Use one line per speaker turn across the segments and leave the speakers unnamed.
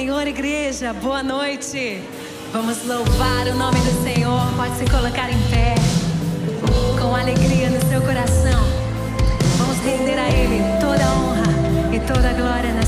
Senhor, igreja. Boa noite. Vamos louvar o nome do Senhor. Pode se colocar em pé. Com alegria no seu coração. Vamos render a Ele toda a honra e toda a glória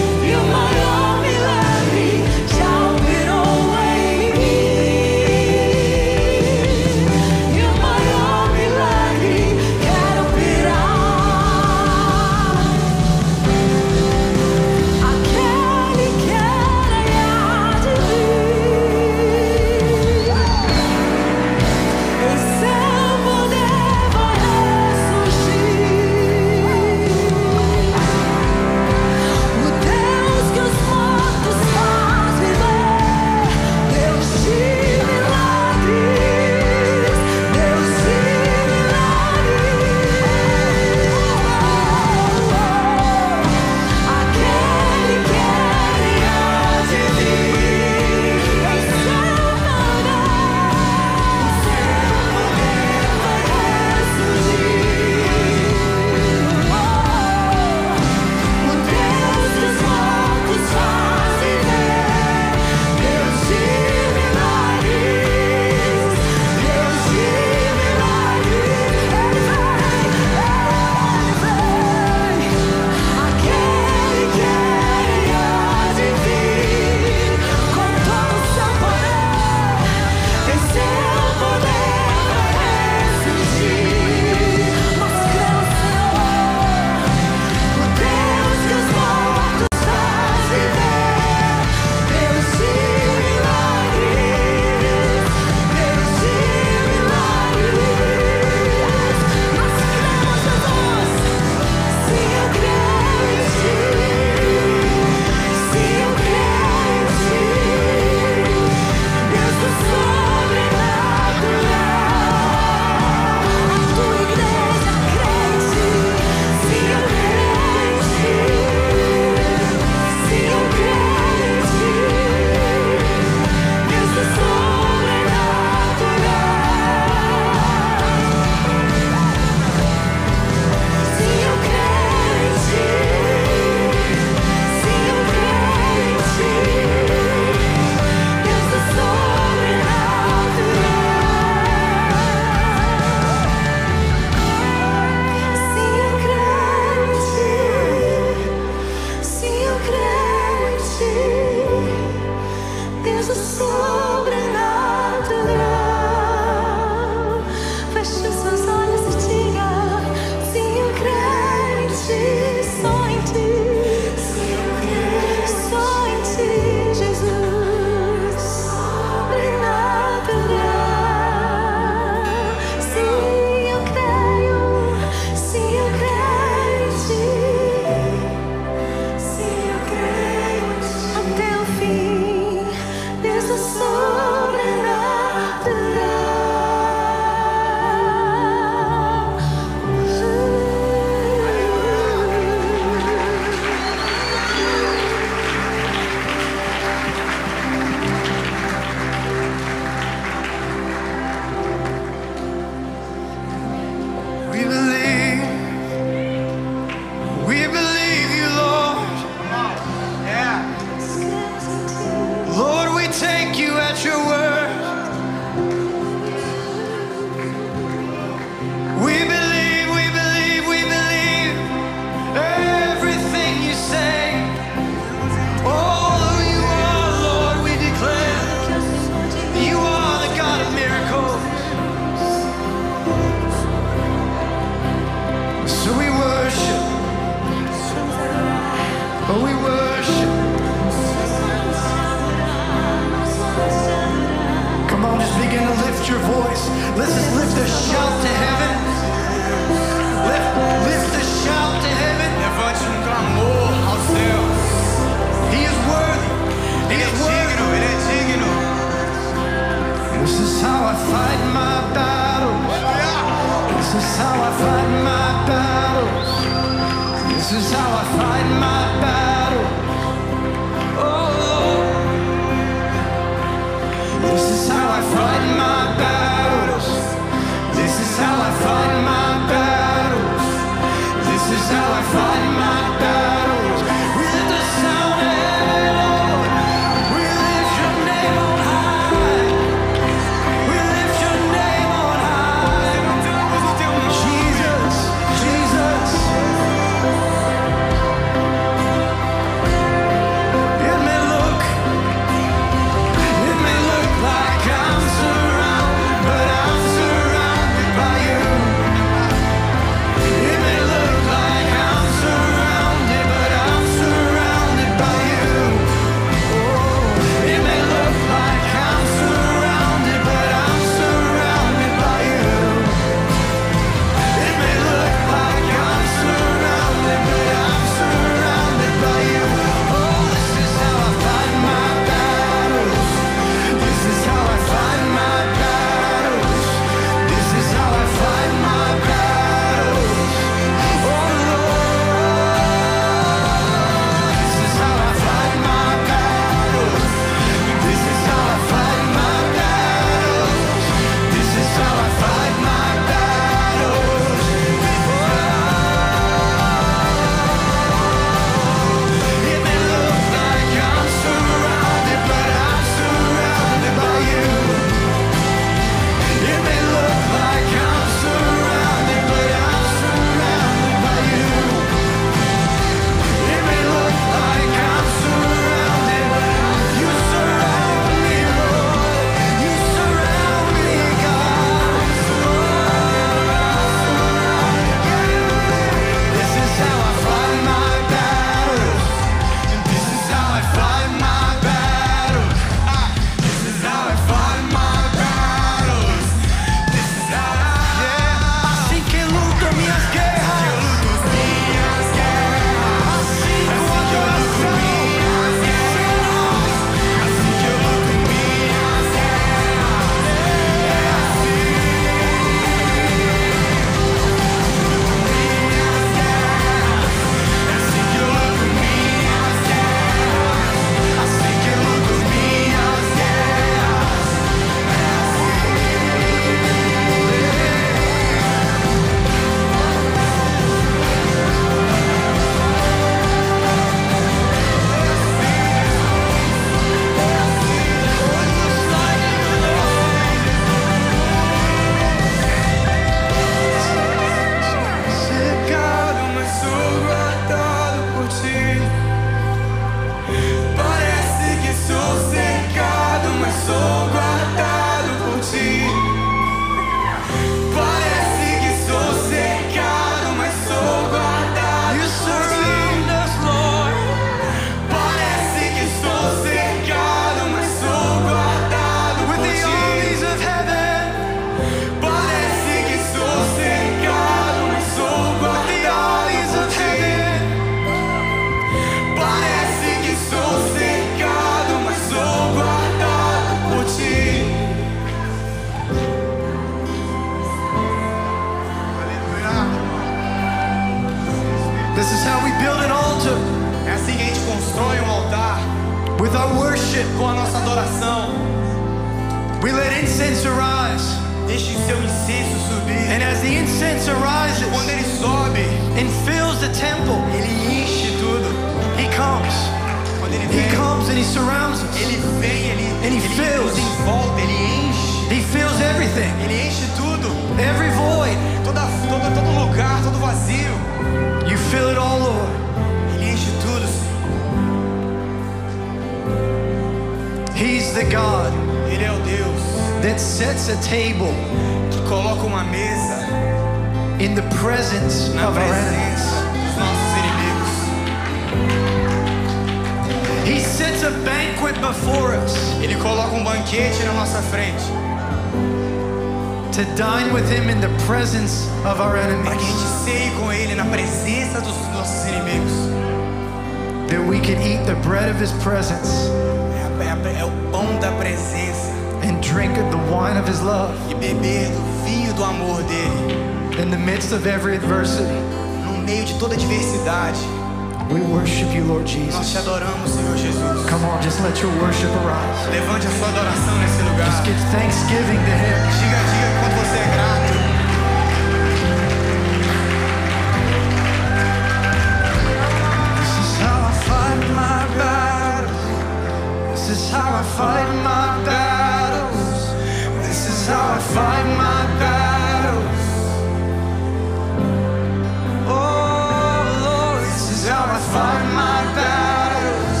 fight my battles.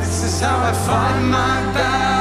This is how I fight my battles.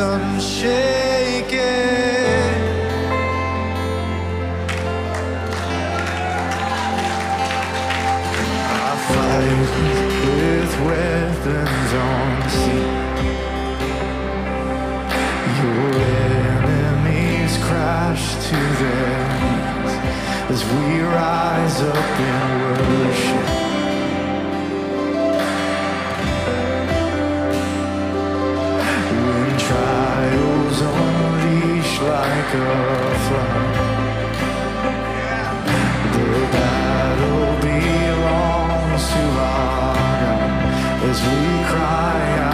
I'm shaking. I fight with weapons on sea. Your enemies crash to their knees as we rise up in worship. go fly. The battle belongs to our God as we cry out.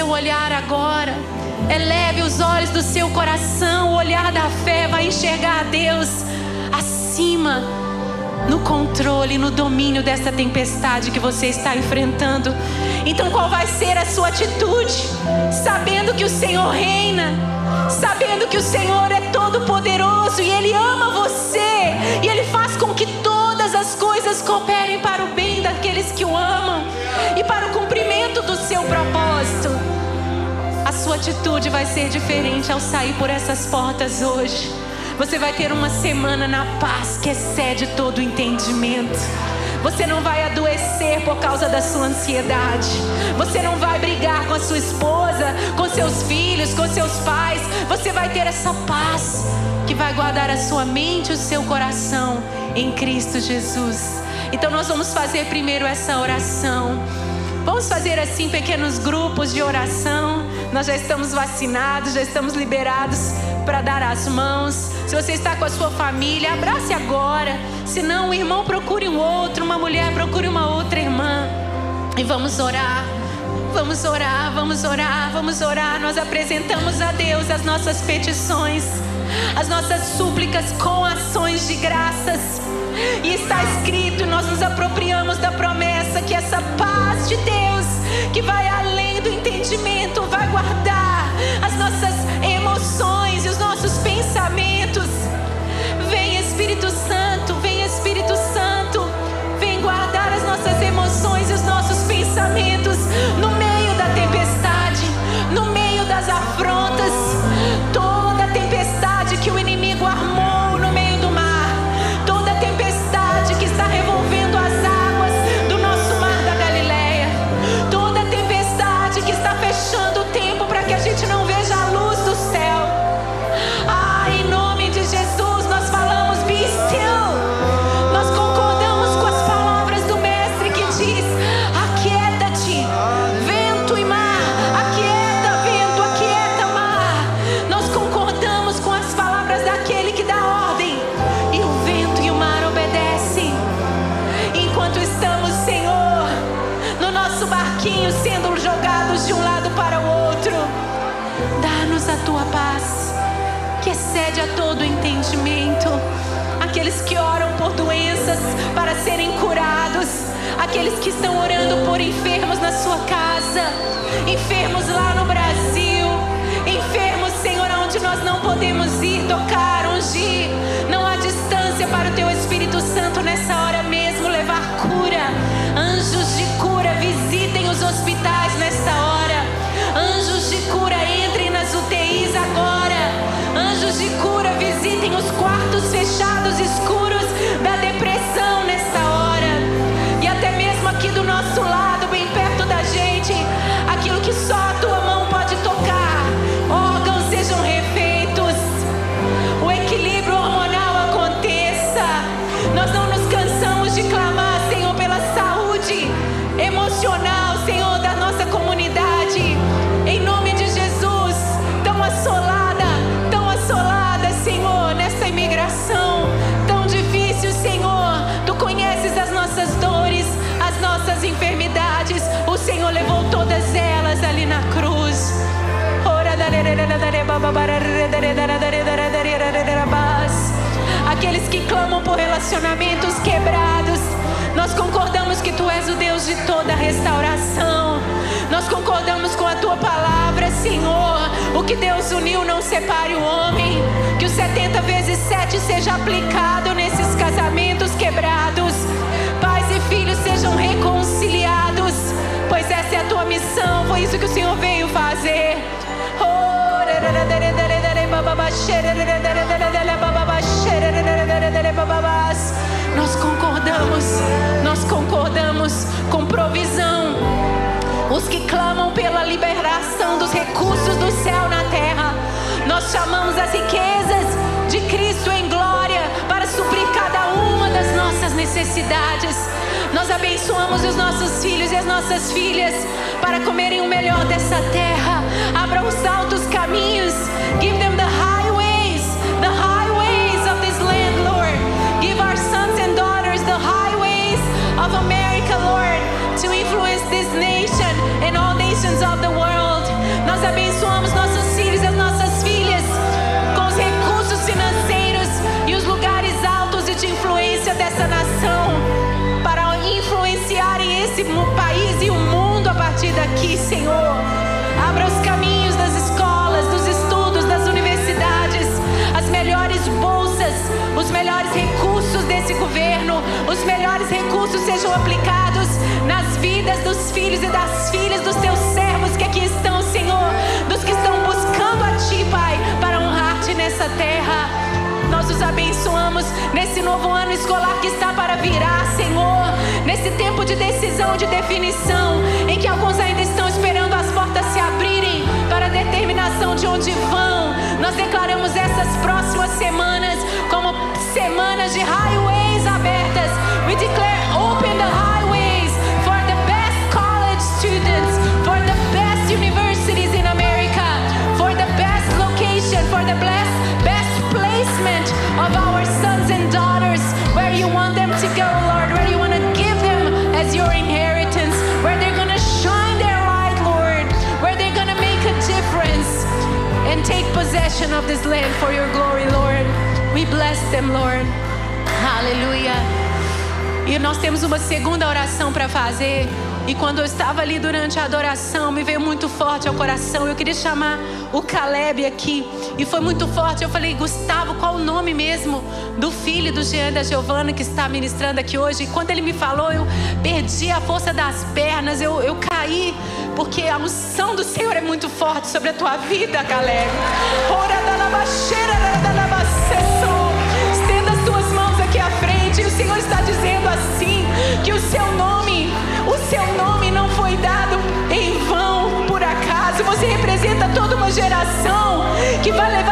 Seu olhar agora. Eleve os olhos do seu coração. O olhar da fé vai enxergar a Deus acima, no controle, no domínio dessa tempestade que você está enfrentando. Então, qual vai ser a sua atitude? Sabendo que o Senhor reina, sabendo que o Senhor é todo-poderoso e Ele ama você, e Ele faz com que todas as coisas cooperem para o bem daqueles que o amam e para o do seu propósito. A sua atitude vai ser diferente ao sair por essas portas hoje. Você vai ter uma semana na paz que excede todo entendimento. Você não vai adoecer por causa da sua ansiedade. Você não vai brigar com a sua esposa, com seus filhos, com seus pais. Você vai ter essa paz que vai guardar a sua mente e o seu coração em Cristo Jesus. Então nós vamos fazer primeiro essa oração. Vamos fazer assim pequenos grupos de oração. Nós já estamos vacinados, já estamos liberados para dar as mãos. Se você está com a sua família, abrace agora. Se não, um irmão procure um outro, uma mulher procure uma outra irmã. E vamos orar. Vamos orar, vamos orar, vamos orar. Nós apresentamos a Deus as nossas petições, as nossas súplicas com ações de graças. E está escrito, nós nos apropriamos da promessa que essa paz de Deus, que vai além do entendimento, vai guardar as nossas emoções e os nossos pensamentos. Serem curados, aqueles que estão orando por enfermos na sua casa, enfermos lá no Brasil, enfermos, Senhor, onde nós não podemos ir tocar, ungir. Não há distância para o teu Espírito Santo nessa hora mesmo levar cura. Anjos de cura visitem os hospitais nessa hora. Anjos de cura entrem nas UTIs agora. Anjos de cura visitem os quartos fechados escuros Aqueles que clamam por relacionamentos quebrados, nós concordamos que Tu és o Deus de toda restauração. Nós concordamos com a Tua palavra, Senhor. que Deus uniu, não separe o homem. Que o 70 vezes 7 seja aplicado nesses casamentos quebrados. Pais e filhos sejam reconciliados, pois essa é a tua missão. Foi isso que o Senhor nós concordamos, nós concordamos com provisão. Os que clamam pela liberação dos recursos do céu na terra, nós chamamos as riquezas de Cristo em glória para suprir cada uma das nossas necessidades. Nós abençoamos os nossos filhos e as nossas filhas para comerem o melhor dessa terra. Abra os altos caminhos. Give them the highways, the highways of this land, Lord. Give our sons and daughters the highways of America, Lord, to influence this nation and all nations of the world. Nós abençoamos nossos filhos e as nossas filhas com os recursos financeiros e os lugares altos e de influência dessa nação para influenciarem esse país e o mundo daqui, Senhor. Abra os caminhos das escolas, dos estudos, das universidades, as melhores bolsas, os melhores recursos desse governo, os melhores recursos sejam aplicados nas vidas dos filhos e das filhas dos teus servos que aqui estão, Senhor, dos que estão buscando a Ti, Pai, para honrar-te nessa terra. Abençoamos nesse novo ano escolar que está para virar, Senhor. Nesse tempo de decisão, de definição, em que alguns ainda estão esperando as portas se abrirem para a determinação de onde vão. Nós declaramos essas próximas semanas como semanas de highways abertas. We declare possession of this land for your glory, Lord. We bless them, Lord. Aleluia. E nós temos uma segunda oração para fazer. E quando eu estava ali durante a adoração, me veio muito forte ao coração. Eu queria chamar o Caleb aqui. E foi muito forte. Eu falei, Gustavo, qual o nome mesmo do filho do Jean da Giovana que está ministrando aqui hoje? E quando ele me falou, eu perdi a força das pernas. Eu, eu caí. Porque a unção do Senhor é muito forte sobre a tua vida, Caleb. Estenda as tuas mãos aqui à frente. E o Senhor está dizendo assim: que o seu nome, o seu nome não foi dado em vão, por acaso. Você representa toda uma geração que vai levar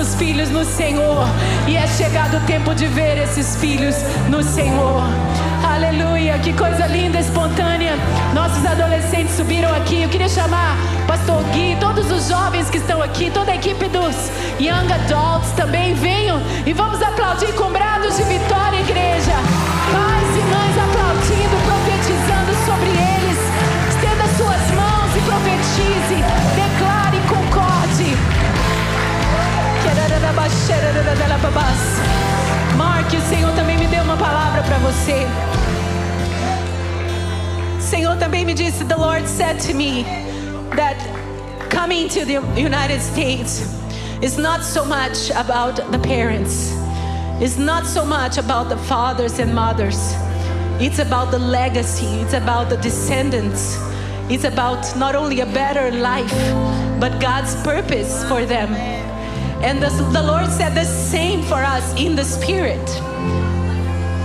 nossos filhos no Senhor. E é chegado o tempo de ver esses filhos no Senhor. Aleluia, que coisa linda, espontânea. Nossos adolescentes subiram aqui. Eu queria chamar Pastor Gui, todos os jovens que estão aqui, toda a equipe dos Young Adults também venham e vamos aplaudir com brados de vitória, igreja. Pais e mães aplaudindo, profetizando sobre eles. Estenda suas mãos e profetize, Mark, o Senhor também me deu uma palavra para você. O Senhor também me disse, the Lord said to me that coming to the United States is not so much about the parents. It's not so much about the fathers and mothers. It's about the legacy. It's about the descendants. It's about not only a better life, but God's purpose for them. And the, the Lord said the same for us in the spirit.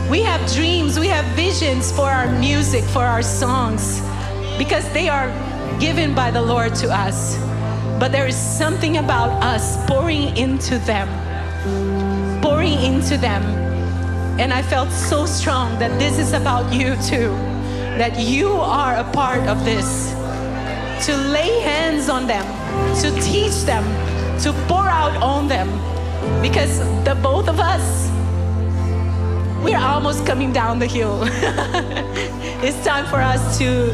We have dreams, we have visions for our music, for our songs, because they are given by the Lord to us. But there is something about us pouring into them, pouring into them. And I felt so strong that this is about you too, that you are a part of this. To lay hands on them, to teach them, to pour out on them. Because the both of us, we're almost coming down the hill. it's time for us to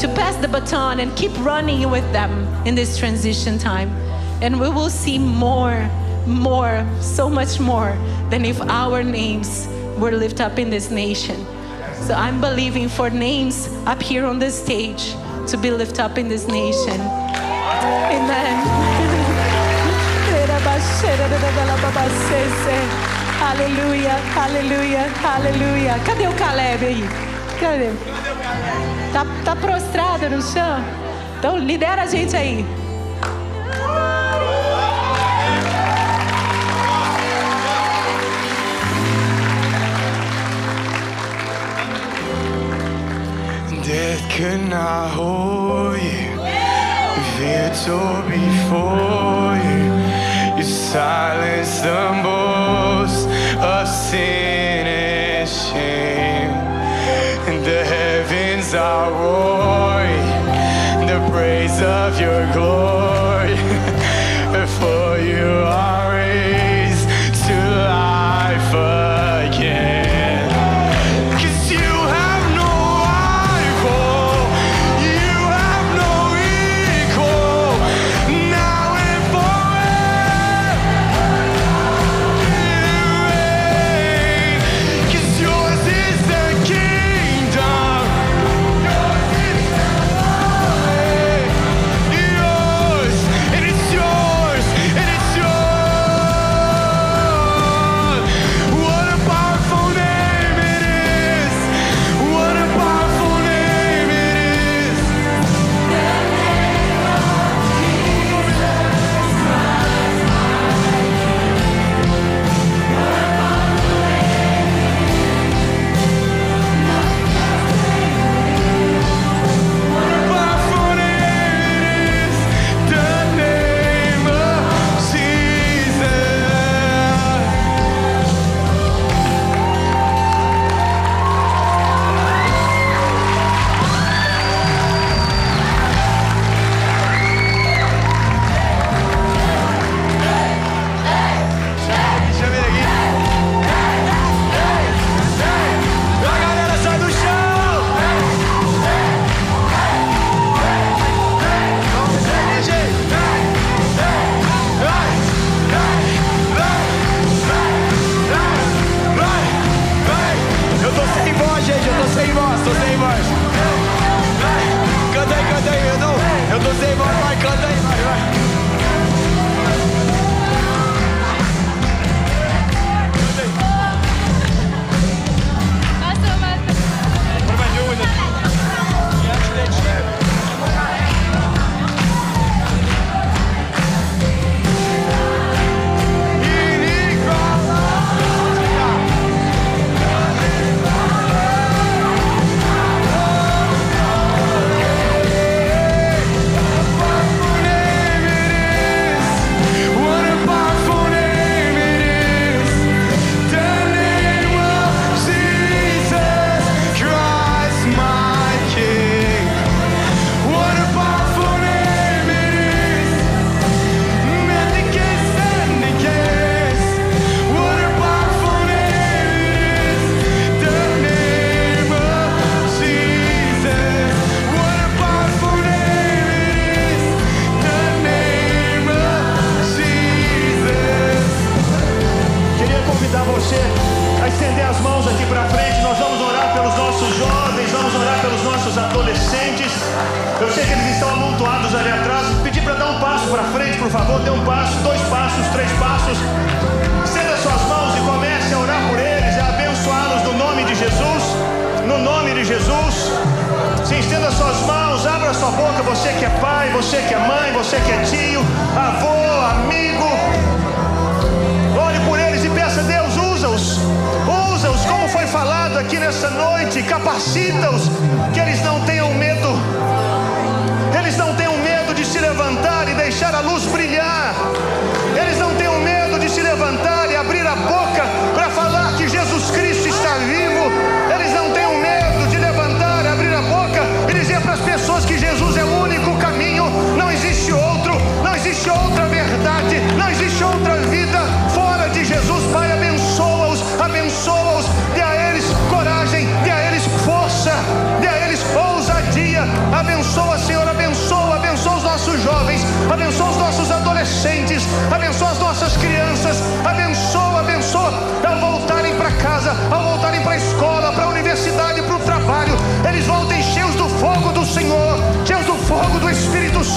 to pass the baton and keep running with them in this transition time. And we will see more, more, so much more than if our names were lifted up in this nation. So I'm believing for names up here on this stage to be lifted up in this nation. Amen. Aleluia, aleluia, aleluia. Cadê o Caleb aí? Cadê? Tá, tá prostrado no chão? Então lidera a gente aí.
Death could not hold you. Victor before you. Silence the boast of sin and shame. And the heavens are roaring the praise of your glory.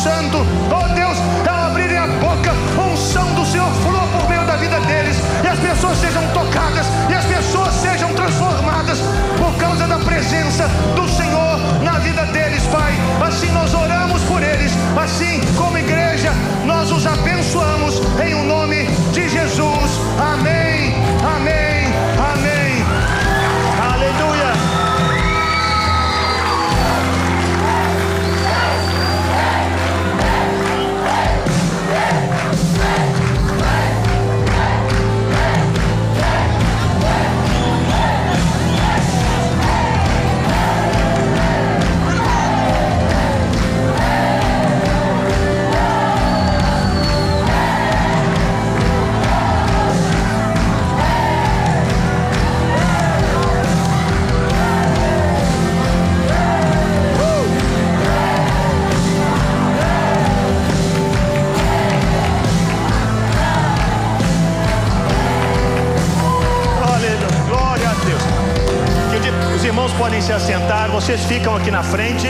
Santo, oh Deus, ao abrirem a boca, unção do Senhor flua por meio da vida deles, e as pessoas sejam tocadas, e as pessoas sejam transformadas por causa da presença do Senhor na vida deles, Pai. Assim nós oramos por eles, assim como igreja podem se assentar, vocês ficam aqui na frente.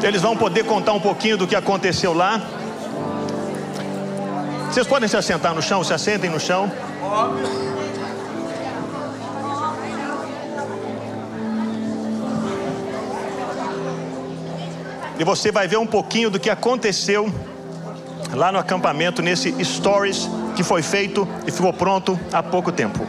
Eles vão poder contar um pouquinho do que aconteceu lá. Vocês podem se assentar no chão, se assentem no chão. E você vai ver um pouquinho do que aconteceu lá no acampamento, nesse stories que foi feito e ficou pronto há pouco tempo.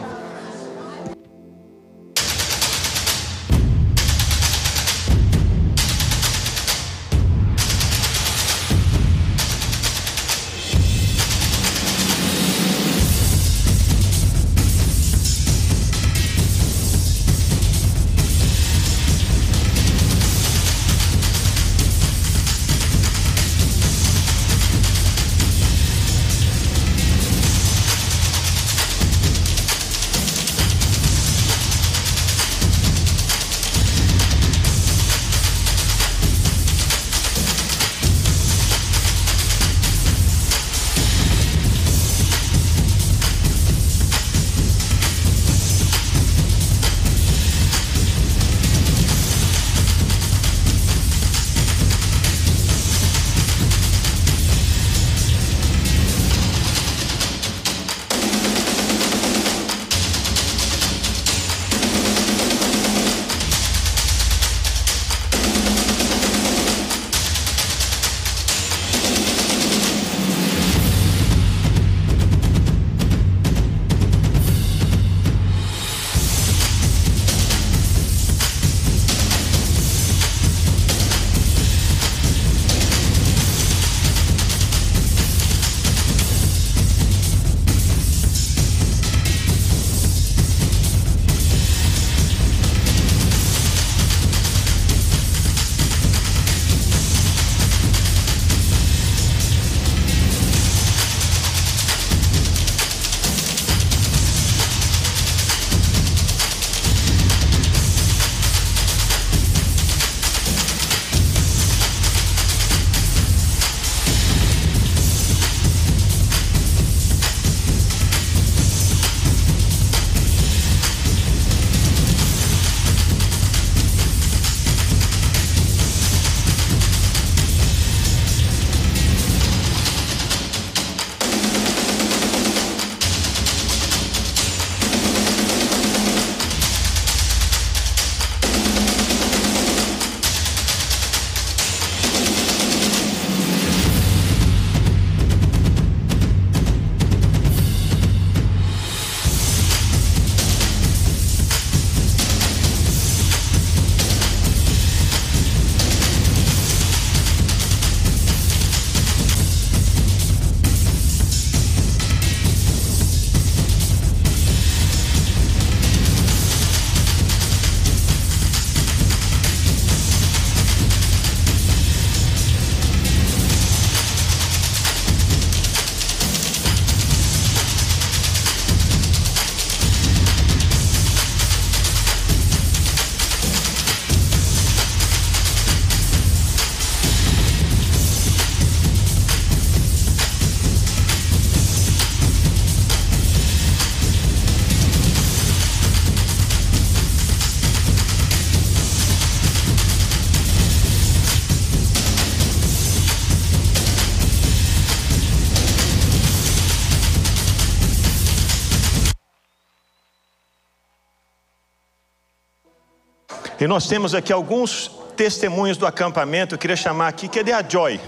E nós temos aqui alguns testemunhos do acampamento. Eu queria chamar aqui. Cadê a Joy?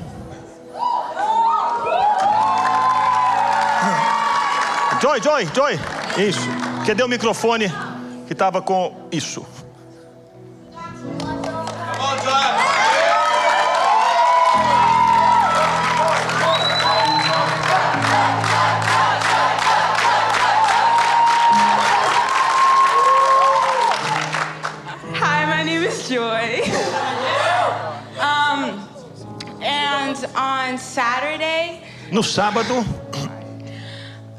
Joy, Joy, Joy. Isso. Cadê o microfone que estava com isso? No sábado,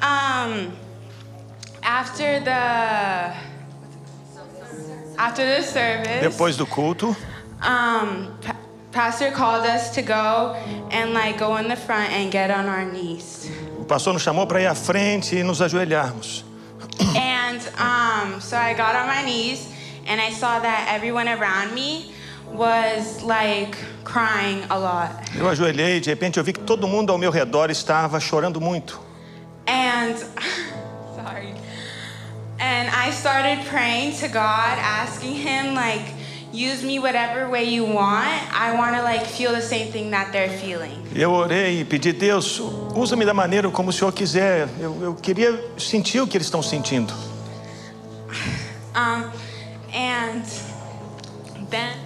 um, after the after the service,
depois do culto,
um, pa- pastor called us to go and like go in the front and get on our knees.
o pastor nos chamou para ir à frente e nos ajoelharmos.
and um, so I got on my knees and I saw that everyone around me was like crying a lot.
Eu ajoelhei de repente eu vi que todo mundo ao meu redor estava chorando muito.
And sorry. And I started praying to God, asking him like use me whatever way you want. I want to like feel the same thing that they're feeling.
Eu orei e pedi, Deus, usa-me da maneira como o Senhor quiser. Eu, eu queria sentir o que eles estão sentindo.
Um and then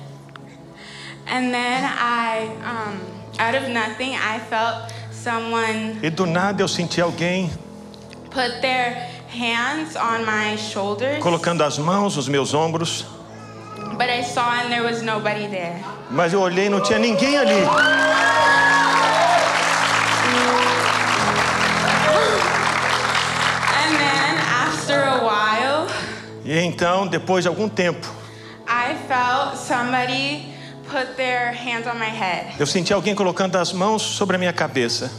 and then I um out of nothing I felt someone
E do nada eu senti alguém
put their hands on my shoulders,
colocando as mãos nos meus ombros.
but I saw and there was nobody there.
Mas eu olhei e não tinha ninguém ali.
And then after a while,
E então, depois de algum tempo,
I felt somebody put their hands on my head.
eu senti alguém colocando as mãos sobre a minha cabeça.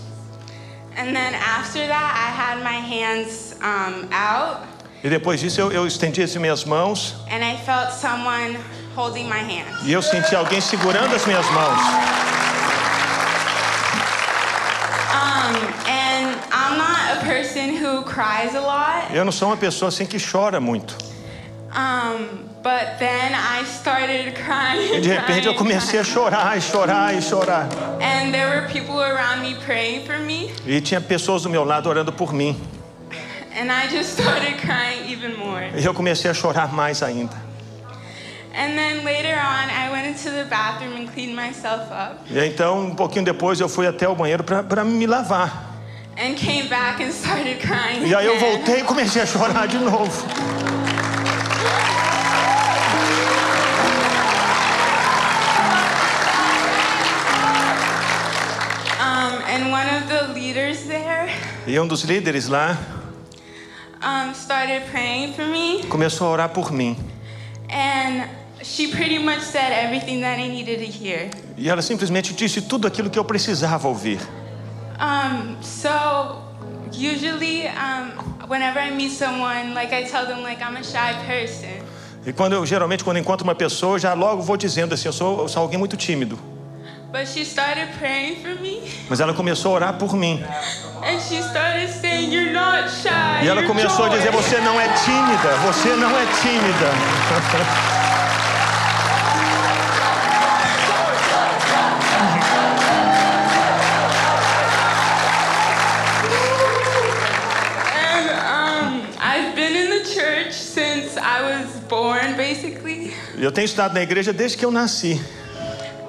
And then after that, I had my hands um, out
E depois disso eu, eu estendi as minhas mãos
and I felt someone holding my hand.
e eu senti alguém segurando as minhas mãos.
Um, and I'm not a person who cries a lot.
Eu não sou uma pessoa assim que chora muito.
Um, but then I started crying.
E de repente eu
crying,
comecei a chorar e chorar e chorar.
And there were people around me praying for me.
E tinha pessoas do meu lado orando por mim.
And I just started crying even more.
E eu comecei a chorar mais ainda.
And then later on, I went into the bathroom and cleaned myself up
E então, um pouquinho depois, eu fui até o banheiro para me lavar.
and came back and started crying.
E aí eu voltei e comecei a chorar de novo. E um dos líderes lá
um, started praying for me,
começou a orar por mim.
and she pretty much said everything that I needed to hear.
E ela simplesmente disse tudo aquilo que eu precisava ouvir.
Um, so usually, um, whenever I meet someone, like I tell them, like I'm a shy person.
E quando eu geralmente quando encontro uma pessoa, já logo vou dizendo assim, eu sou, eu sou alguém muito tímido. Mas ela começou a orar por mim.
and she started saying, "You're not shy."
E ela começou a
joy."
dizer: Você não é tímida, você não é tímida.
And I've been in the church since I was born, basically.
Eu tenho estudado na igreja desde que eu nasci.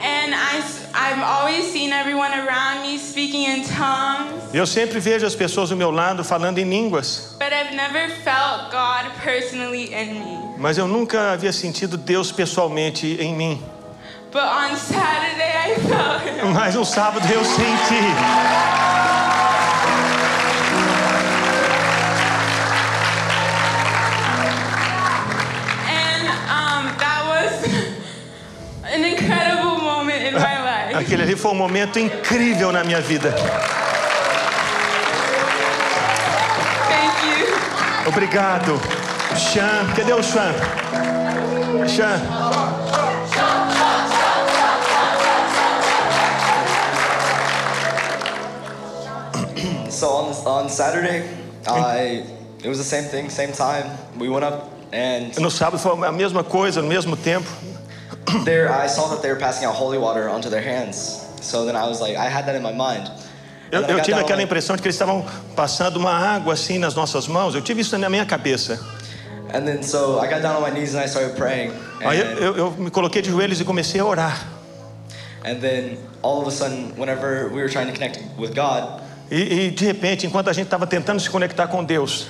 And I, I've always seen everyone around me speaking in tongues,
eu sempre vejo as pessoas do meu lado falando em línguas.
but I've never felt God personally in me.
Mas eu nunca havia sentido Deus pessoalmente em mim.
But on Saturday, I felt Him.
Mas no sábado eu senti. Aquele ali foi um momento incrível na minha vida. Obrigado. Chan, cadê o Chan? Chan.
So on on Saturday, I it was the same thing, same time. We went up and
No sábado foi a mesma coisa, no mesmo tempo.
There I saw that they were passing out holy water onto their hands. So then I was like, I had that in my mind.
Eu,
And then I
eu tive aquela impressão de que eles estavam passando uma água assim nas nossas mãos. Eu tive isso na minha cabeça.
And then so I got down on my knees and I started praying.
Aí
And,
eu, eu me coloquei de joelhos e comecei a orar.
and then all of a sudden, whenever we were trying to connect with God,
E, e de repente, enquanto a gente estava tentando se conectar com Deus,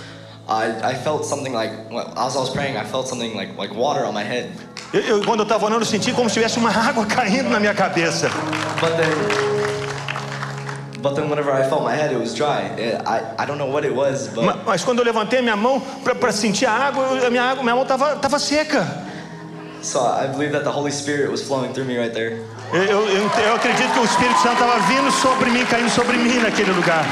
I, I felt something like, as I was praying, I felt something like, like water on my head.
Eu, eu- quando eu estava orando, eu senti como se tivesse uma água caindo na minha cabeça.
But then, but then whenever I felt my head, it was dry. It, I, I don't know what it was, but
Ma- Mas quando eu levantei minha mão para sentir a água, a minha, água, minha mão estava tava seca.
so I believe that the Holy Spirit was flowing through me right there.
Eu, eu- eu acredito que o Espírito Santo estava vindo sobre mim, caindo sobre mim naquele lugar.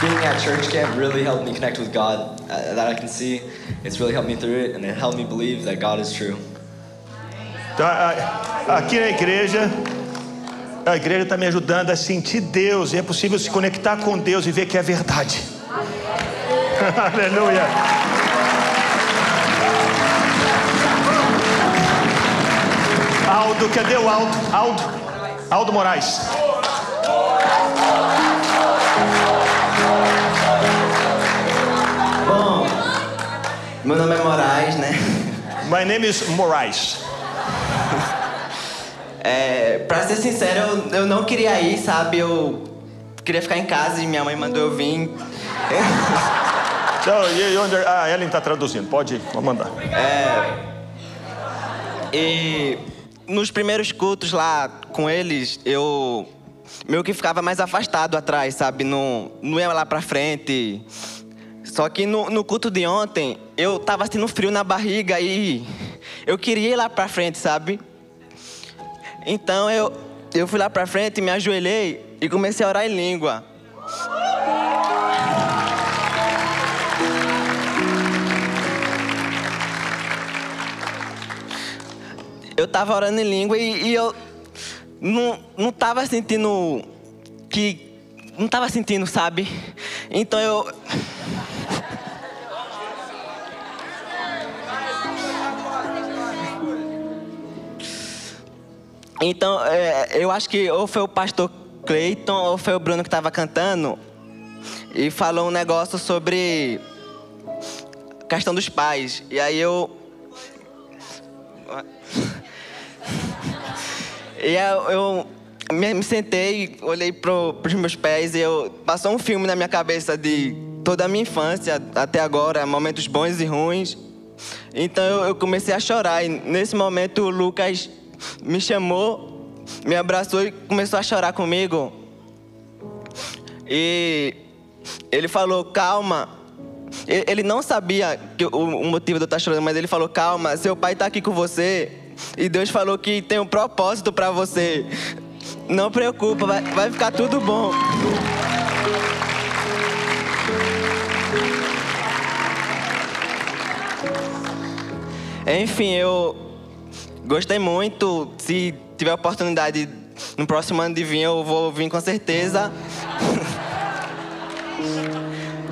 Being at church camp really helped me connect with God. Uh, that I can see, it's really helped me through it, and it helped me believe that God is true.
A- aqui na igreja, a igreja está me ajudando a sentir Deus e é possível se conectar com Deus e ver que é verdade. Aleluia. Aldo, cadê o Aldo? Aldo, Aldo Moraes.
Meu nome é Moraes, né?
My name is Moraes.
É, pra ser sincero, eu, eu não queria ir, sabe? Eu queria ficar em casa e minha mãe mandou eu vir.
Então, e, onde, a Ellen está traduzindo. Pode ir, vou mandar.
E nos primeiros cultos lá com eles, eu meio que ficava mais afastado atrás, sabe? Não, não ia lá pra frente. Só que no, no culto de ontem, eu tava sentindo frio na barriga e eu queria ir lá pra frente, sabe? Então eu, eu fui lá pra frente, me ajoelhei e comecei a orar em língua. eu tava orando em língua e, e eu não, não tava sentindo que. Não tava sentindo, sabe? Então eu. Então, é, eu acho que ou foi o pastor Cleiton ou foi o Bruno que tava cantando e falou um negócio sobre questão dos pais. E aí eu. E eu, eu me, me sentei, olhei pro, pros meus pés e eu passou um filme na minha cabeça de toda a minha infância até agora, momentos bons e ruins. Então eu, eu comecei a chorar e nesse momento o Lucas me chamou, me abraçou e começou a chorar comigo. E ele falou: "Calma". Ele não sabia o, motivo de eu estar chorando, mas ele falou: "Calma, seu pai está aqui com você e Deus falou que tem um propósito para você. Não preocupa, vai, vai ficar tudo bom". Enfim, eu gostei muito. Se tiver oportunidade no próximo ano de vir, eu vou vir com certeza.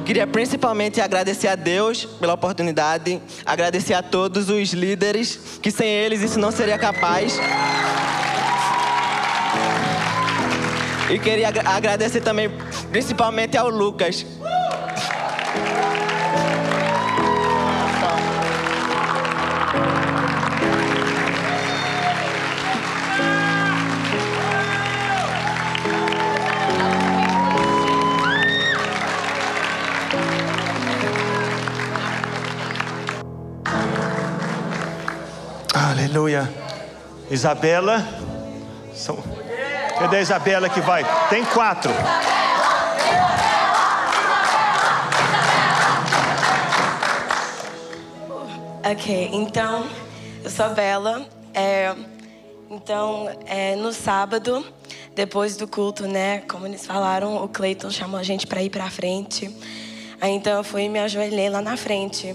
Queria principalmente agradecer a Deus pela oportunidade, agradecer a todos os líderes, que sem eles isso não seria capaz. E queria agra- agradecer também, principalmente ao Lucas.
Aleluia. Isabela. São... Cadê a Isabela que vai? Tem quatro.
Ok, então, eu sou a Bela. É, então, é, no sábado, depois do culto, né, como eles falaram, o Cleiton chamou a gente para ir para frente. Aí então eu fui e me ajoelhei lá na frente.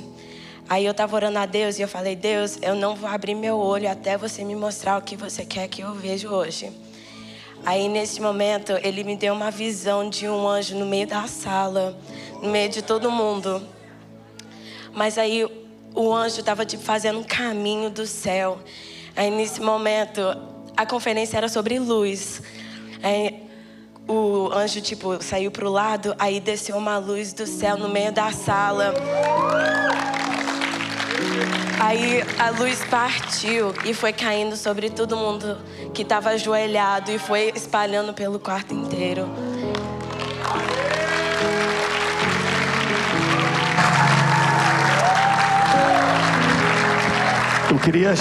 Aí eu tava orando a Deus e eu falei: Deus, eu não vou abrir meu olho até você me mostrar o que você quer que eu veja hoje. Aí nesse momento ele me deu uma visão de um anjo no meio da sala, no meio de todo mundo. Mas aí o anjo estava tipo, fazendo um caminho do céu. Aí nesse momento, a conferência era sobre luz. Aí, o anjo tipo saiu pro lado, aí desceu uma luz do céu no meio da sala. Aí a luz partiu e foi caindo sobre todo mundo que estava ajoelhado e foi espalhando pelo quarto inteiro.
Eu queria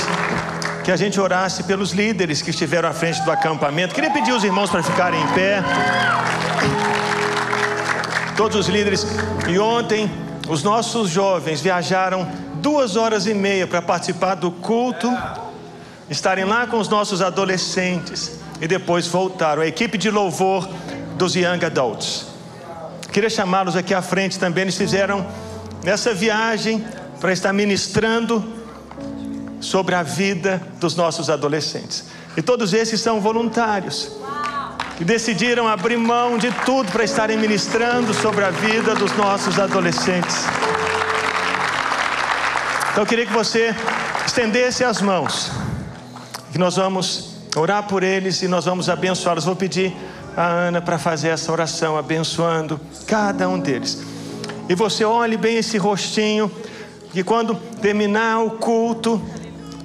que a gente orasse pelos líderes que estiveram à frente do acampamento. Queria pedir os irmãos para ficarem em pé. Todos os líderes. E ontem, os nossos jovens viajaram duas horas e meia para participar do culto, estarem lá com os nossos adolescentes e depois voltaram. A equipe de louvor dos Young Adults. Queria chamá-los aqui à frente também. Eles fizeram essa viagem para estar ministrando sobre a vida dos nossos adolescentes. E todos esses são voluntários. E decidiram abrir mão de tudo para estarem ministrando sobre a vida dos nossos adolescentes. Então eu queria que você estendesse as mãos. Que nós vamos orar por eles e nós vamos abençá-los. Vou pedir a Ana para fazer essa oração, abençoando cada um deles. E você olhe bem esse rostinho, que quando terminar o culto,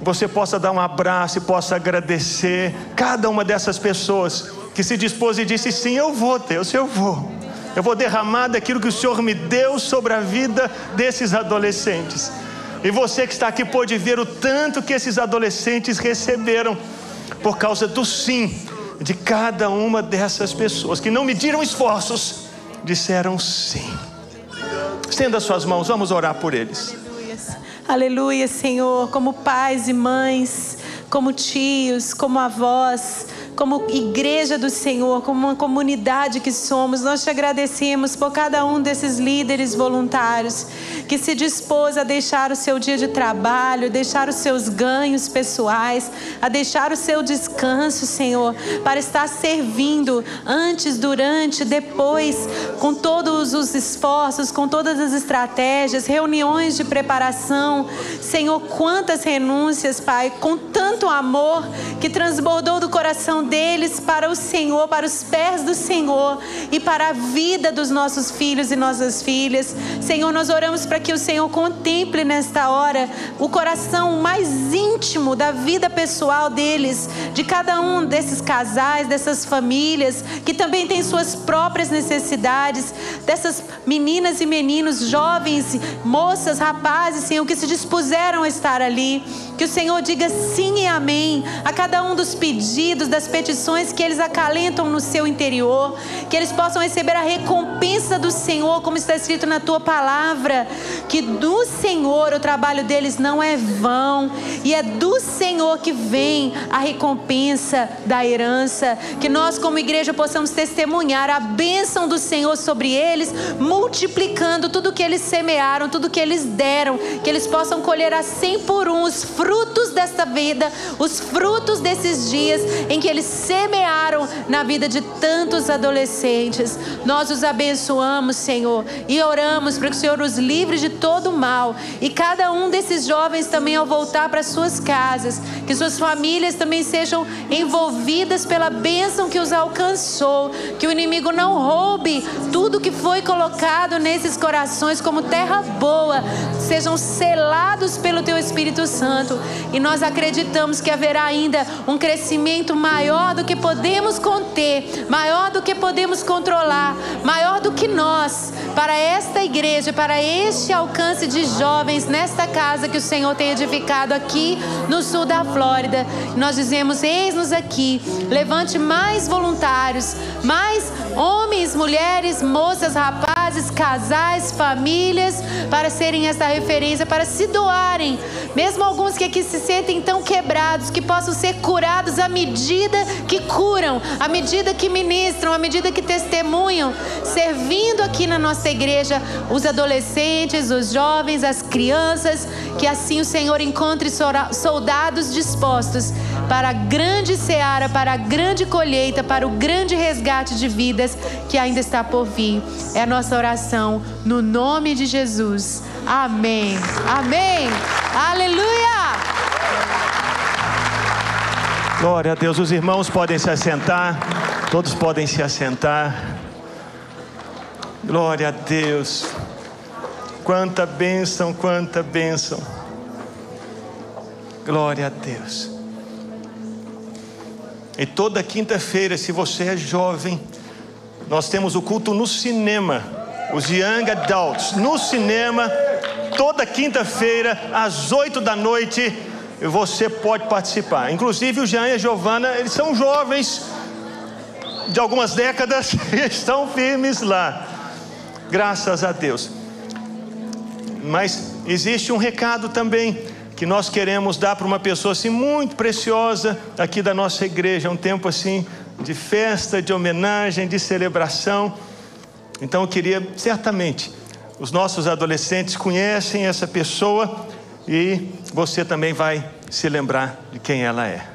você possa dar um abraço e possa agradecer cada uma dessas pessoas que se dispôs e disse: Sim, eu vou, Deus, eu vou. Eu vou derramar daquilo que o Senhor me deu sobre a vida desses adolescentes. E você que está aqui pode ver o tanto que esses adolescentes receberam por causa do sim de cada uma dessas pessoas que não mediram esforços, disseram sim. Estenda suas mãos, vamos orar por eles.
Aleluia, Senhor, como pais e mães, como tios, como avós, como igreja do Senhor, como uma comunidade que somos, nós te agradecemos por cada um desses líderes voluntários que se dispôs a deixar o seu dia de trabalho, deixar os seus ganhos pessoais, a deixar o seu descanso, Senhor, para estar servindo antes, durante, depois, com todos os esforços, com todas as estratégias, reuniões de preparação. Senhor, quantas renúncias, Pai, com tanto amor que transbordou do coração deles para o Senhor, para os pés do Senhor e para a vida dos nossos filhos e nossas filhas. Senhor, nós oramos para que o Senhor contemple nesta hora o coração mais íntimo da vida pessoal deles, de cada um desses casais, dessas famílias, que também têm suas próprias necessidades, dessas meninas e meninos, jovens, moças, rapazes, Senhor, que se dispuseram a estar ali. Que o Senhor diga sim e amém a cada um dos pedidos, das petições que eles acalentam no seu interior, que eles possam receber a recompensa do Senhor, como está escrito na tua palavra, que do Senhor o trabalho deles não é vão, e é do Senhor que vem a recompensa da herança, que nós como igreja possamos testemunhar a bênção do Senhor sobre eles, multiplicando tudo que eles semearam, tudo que eles deram, que eles possam colher a cem por um os frutos desta vida, os frutos desses dias em que eles semearam na vida de tantos adolescentes. Nós os abençoamos, Senhor, e oramos para que o Senhor os livre de todo mal. E cada um desses jovens também, ao voltar para suas casas, que suas famílias também sejam envolvidas pela bênção que os alcançou. Que o inimigo não roube tudo que foi colocado nesses corações como terra boa, sejam selados pelo Teu Espírito Santo. E nós acreditamos que haverá ainda um crescimento maior do que podemos conter, maior do que podemos controlar, maior do que nós, para esta igreja, para este alcance de jovens nesta casa que o Senhor tem edificado aqui no sul da Flórida. Nós dizemos: eis-nos aqui, levante mais voluntários, mais homens, mulheres, moças, rapazes, casais, famílias, para serem essa referência, para se doarem, mesmo alguns que aqui se sentem tão quebrados, que possam ser curados à medida que curam, à medida que ministram, à medida que testemunham, servindo aqui na nossa igreja os adolescentes, os jovens, as crianças, que assim o Senhor encontre soldados dispostos para a grande seara, para a grande colheita, para o grande resgate de vidas que ainda está por vir. É a nossa oração no nome de Jesus. Amém. Amém. Aleluia.
Glória a Deus. Os irmãos podem se assentar. Todos podem se assentar. Glória a Deus. Quanta bênção, quanta bênção. Glória a Deus. E toda quinta-feira, se você é jovem, nós temos o culto no cinema, os Young Adults, no cinema, toda quinta-feira, às oito da noite, você pode participar. Inclusive o Jean e a Giovana, eles são jovens de algumas décadas e estão firmes lá. Graças a Deus. Mas existe um recado também que nós queremos dar para uma pessoa assim muito preciosa aqui da nossa igreja, um tempo assim de festa, de homenagem, de celebração. Então eu queria certamente os nossos adolescentes conhecem essa pessoa e você também vai se lembrar de quem ela é.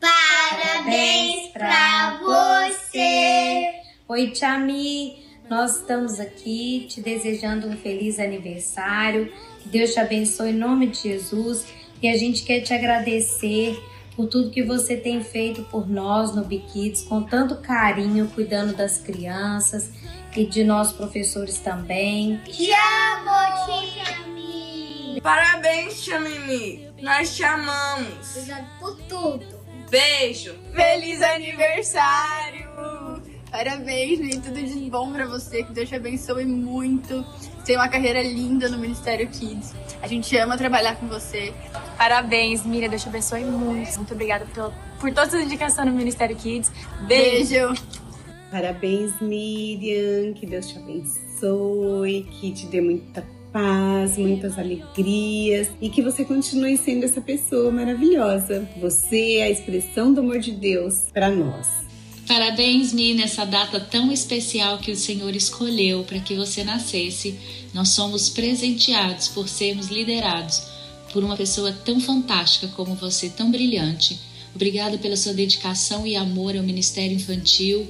Parabéns pra você.
Oi, Tchami. Nós estamos aqui te desejando um feliz aniversário. Que Deus te abençoe em nome de Jesus. E a gente quer te agradecer por tudo que você tem feito por nós no Bikids, com tanto carinho, cuidando das crianças e de nós professores também.
Te amo, tia.
Parabéns, tia Mimi. Nós te amamos.
Obrigado por tudo.
Beijo.
Feliz aniversário! Parabéns, Mi, tudo de bom pra você, que Deus te abençoe muito. Você tem uma carreira linda no Ministério Kids. A gente ama trabalhar com você.
Parabéns, Miriam, Deus te abençoe muito. Muito obrigada por, por todas as indicações no Ministério Kids.
Beijo.
Beijo.
Parabéns, Miriam. Que Deus te abençoe, que te dê muita paz, muitas alegrias e que você continue sendo essa pessoa maravilhosa. Você é a expressão do amor de Deus para nós.
Parabéns, Mi, nessa data tão especial que o Senhor escolheu para que você nascesse. Nós somos presenteados por sermos liderados por uma pessoa tão fantástica como você, tão brilhante. Obrigada pela sua dedicação e amor ao Ministério Infantil.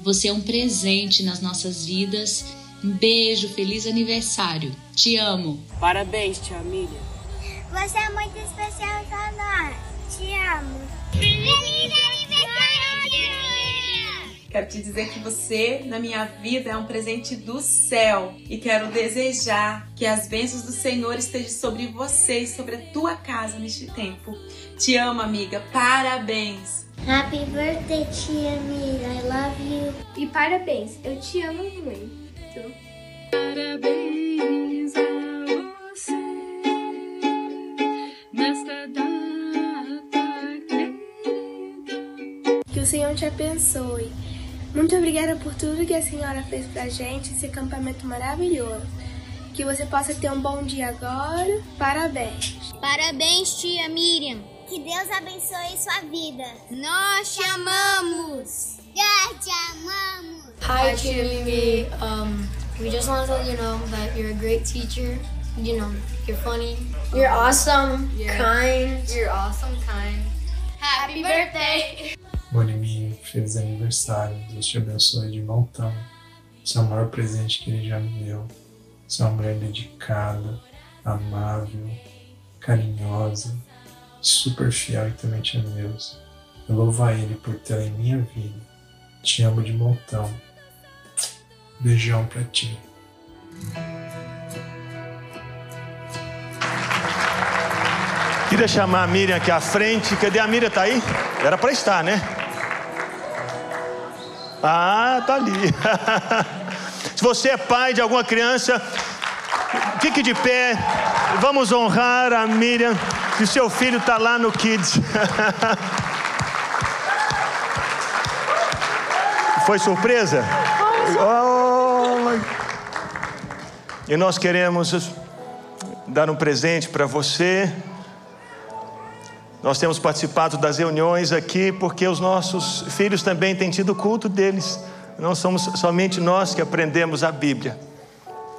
Você é um presente nas nossas vidas. Um beijo, feliz aniversário. Te amo.
Parabéns, tia Miriam.
Você é muito especial pra nós. Te amo. Feliz aniversário.
Quero te dizer que você, na minha vida, é um presente do céu e quero desejar que as bênçãos do Senhor estejam sobre você e sobre a tua casa neste tempo. Te amo, amiga. Parabéns.
Happy birthday, tia Miriam. I love you.
E parabéns. Eu te amo muito.
Parabéns a você nesta data
o Senhor te abençoe. Muito obrigada por tudo que a senhora fez pra gente, esse acampamento maravilhoso. Que você possa ter um bom dia agora. Parabéns.
Parabéns, tia Miriam. Que Deus abençoe sua vida. Nós te amamos. Nós te amamos.
Hi, Tia Mimi. Um, we just want to let you know that you're a great teacher. You know, you're funny. You're awesome, kind.
You're awesome, kind.
Happy birthday!
Bonimir, feliz aniversário. Deus te abençoe de montão. Você é o maior presente que ele já me deu. Você é uma mulher dedicada, amável, carinhosa, super fiel e temente a Deus. Eu louvo a Ele por tê-la em minha vida. Te amo de montão. Beijão pra ti.
Queria chamar a Miriam aqui à frente. Cadê a Miriam? Tá aí? Era para estar, né? Ah, tá ali. Se você é pai de alguma criança, fique de pé. Vamos honrar a Miriam. E seu filho está lá no Kids. Foi surpresa? Oh, e nós queremos dar um presente para você. Nós temos participado das reuniões aqui porque os nossos filhos também têm tido culto deles. Não somos somente nós que aprendemos a Bíblia,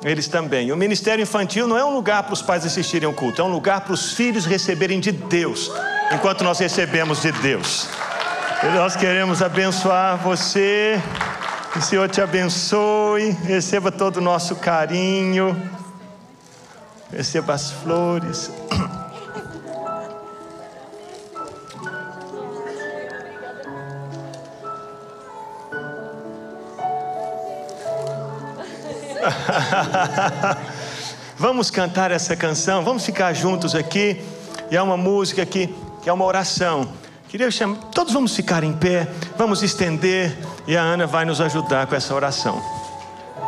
eles também. O ministério infantil não é um lugar para os pais assistirem ao culto, é um lugar para os filhos receberem de Deus, enquanto nós recebemos de Deus. E nós queremos abençoar você, que o Senhor te abençoe. Receba todo o nosso carinho. Receba as flores. Vamos cantar essa canção, vamos ficar juntos aqui. E é uma música aqui que é uma oração. Queria chamar, todos vamos ficar em pé, vamos estender e a Ana vai nos ajudar com essa oração.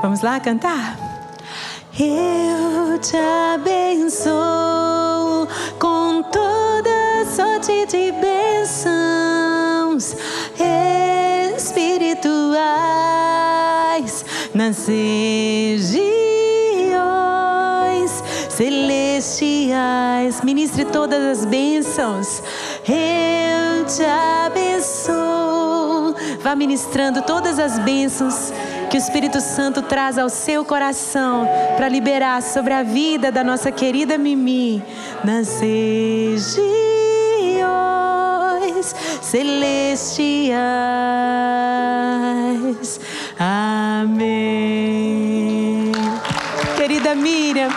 Vamos lá cantar? Eu te abençoo com toda sorte de bênçãos nas regiões celestiais. Ministre todas as bênçãos. Eu te abençoo. Vá ministrando todas as bênçãos que o Espírito Santo traz ao seu coração para liberar sobre a vida da nossa querida Mimi nas regiões celestiais. Amém. Querida Miriam,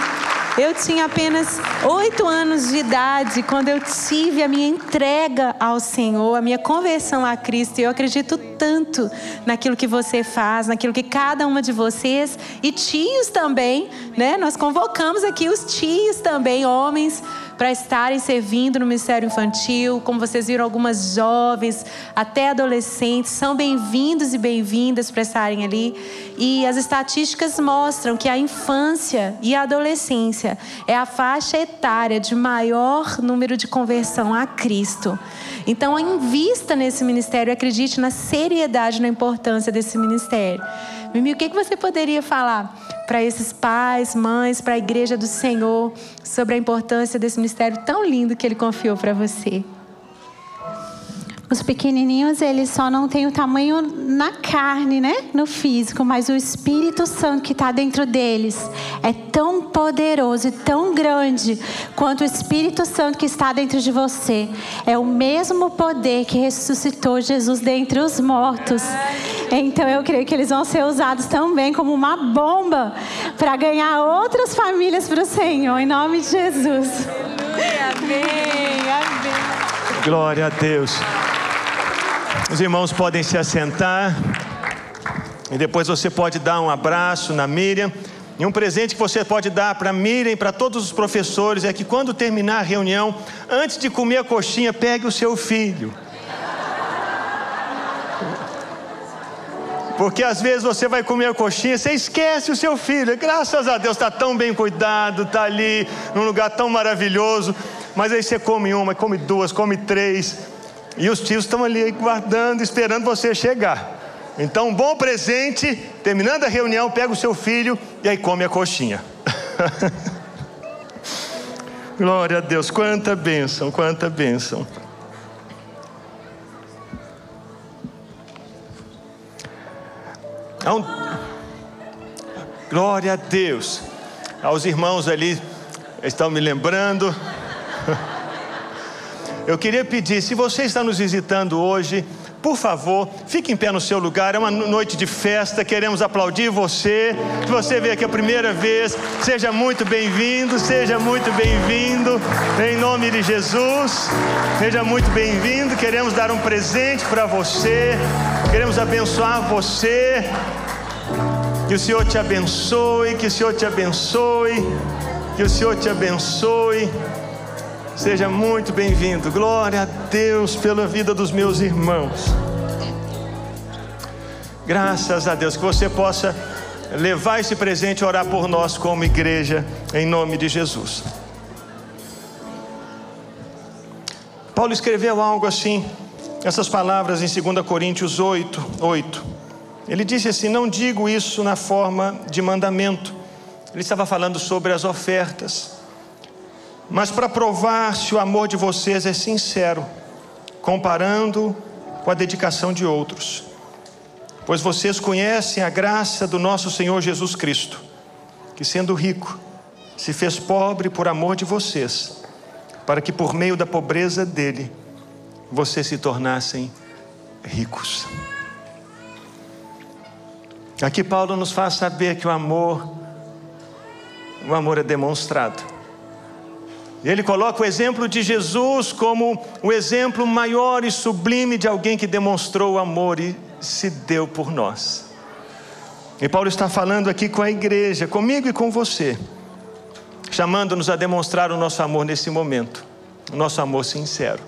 eu tinha apenas oito anos de idade quando eu tive a minha entrega ao Senhor, a minha conversão a Cristo. E eu acredito tanto naquilo que você faz, naquilo que cada uma de vocês e tios também, né? Nós convocamos aqui os tios também, homens, para estarem servindo no Ministério Infantil. Como vocês viram, algumas jovens, até adolescentes, são bem-vindos e bem-vindas para estarem ali. E as estatísticas mostram que a infância e a adolescência é a faixa etária de maior número de conversão a Cristo. Então, invista nesse ministério, acredite na seriedade, na importância desse ministério. Mimi, o que você poderia falar para esses pais, mães, para a igreja do Senhor sobre a importância desse ministério tão lindo que Ele confiou para você?
Os pequenininhos, eles só não têm o tamanho na carne, né? No físico, mas o Espírito Santo que está dentro deles é tão poderoso e tão grande quanto o Espírito Santo que está dentro de você. É o mesmo poder que ressuscitou Jesus dentre os mortos. Então eu creio que eles vão ser usados também como uma bomba para ganhar outras famílias para o Senhor, em nome de Jesus.
Amém, amém.
Glória a Deus. Os irmãos podem se assentar. E depois você pode dar um abraço na Miriam. E um presente que você pode dar para Miriam e para todos os professores é que quando terminar a reunião, antes de comer a coxinha, pegue o seu filho. Porque às vezes você vai comer a coxinha, você esquece o seu filho. Graças a Deus está tão bem cuidado, está ali num lugar tão maravilhoso. Mas aí você come uma, come duas, come três. E os tios estão ali guardando, esperando você chegar. Então, um bom presente, terminando a reunião, pega o seu filho e aí come a coxinha. Glória a Deus, quanta bênção, quanta bênção. Um- Glória a Deus. Aos irmãos ali estão me lembrando. Eu queria pedir, se você está nos visitando hoje, por favor, fique em pé no seu lugar. É uma noite de festa, queremos aplaudir você. Se você veio aqui a primeira vez, seja muito bem-vindo, seja muito bem-vindo. Em nome de Jesus, seja muito bem-vindo. Queremos dar um presente para você, queremos abençoar você. Que o Senhor te abençoe, que o Senhor te abençoe, que o Senhor te abençoe. Seja muito bem-vindo. Glória a Deus pela vida dos meus irmãos. Graças a Deus que você possa levar esse presente e orar por nós como igreja, em nome de Jesus. Paulo escreveu algo assim, essas palavras em 2 Coríntios 8, 8. Ele disse assim: Não digo isso na forma de mandamento. Ele estava falando sobre as ofertas. Mas para provar se o amor de vocês é sincero, comparando com a dedicação de outros. Pois vocês conhecem a graça do nosso Senhor Jesus Cristo, que sendo rico, se fez pobre por amor de vocês, para que por meio da pobreza dele, vocês se tornassem ricos. Aqui Paulo nos faz saber que o amor, o amor é demonstrado. Ele coloca o exemplo de Jesus como o exemplo maior e sublime de alguém que demonstrou amor e se deu por nós. E Paulo está falando aqui com a igreja, comigo e com você, chamando-nos a demonstrar o nosso amor nesse momento, o nosso amor sincero.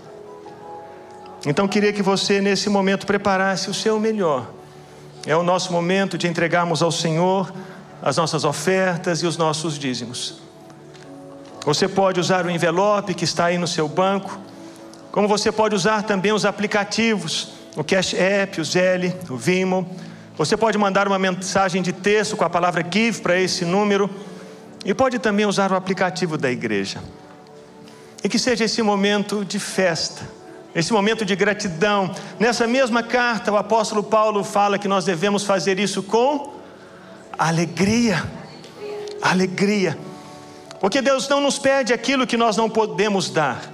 Então queria que você nesse momento preparasse o seu melhor. É o nosso momento de entregarmos ao Senhor as nossas ofertas e os nossos dízimos. Você pode usar o envelope que está aí no seu banco, como você pode usar também os aplicativos, o Cash App, o Zelle, o Vimo. Você pode mandar uma mensagem de texto com a palavra Give para esse número e pode também usar o aplicativo da igreja. E que seja esse momento de festa, esse momento de gratidão. Nessa mesma carta, o apóstolo Paulo fala que nós devemos fazer isso com alegria. Alegria. Porque Deus não nos pede aquilo que nós não podemos dar,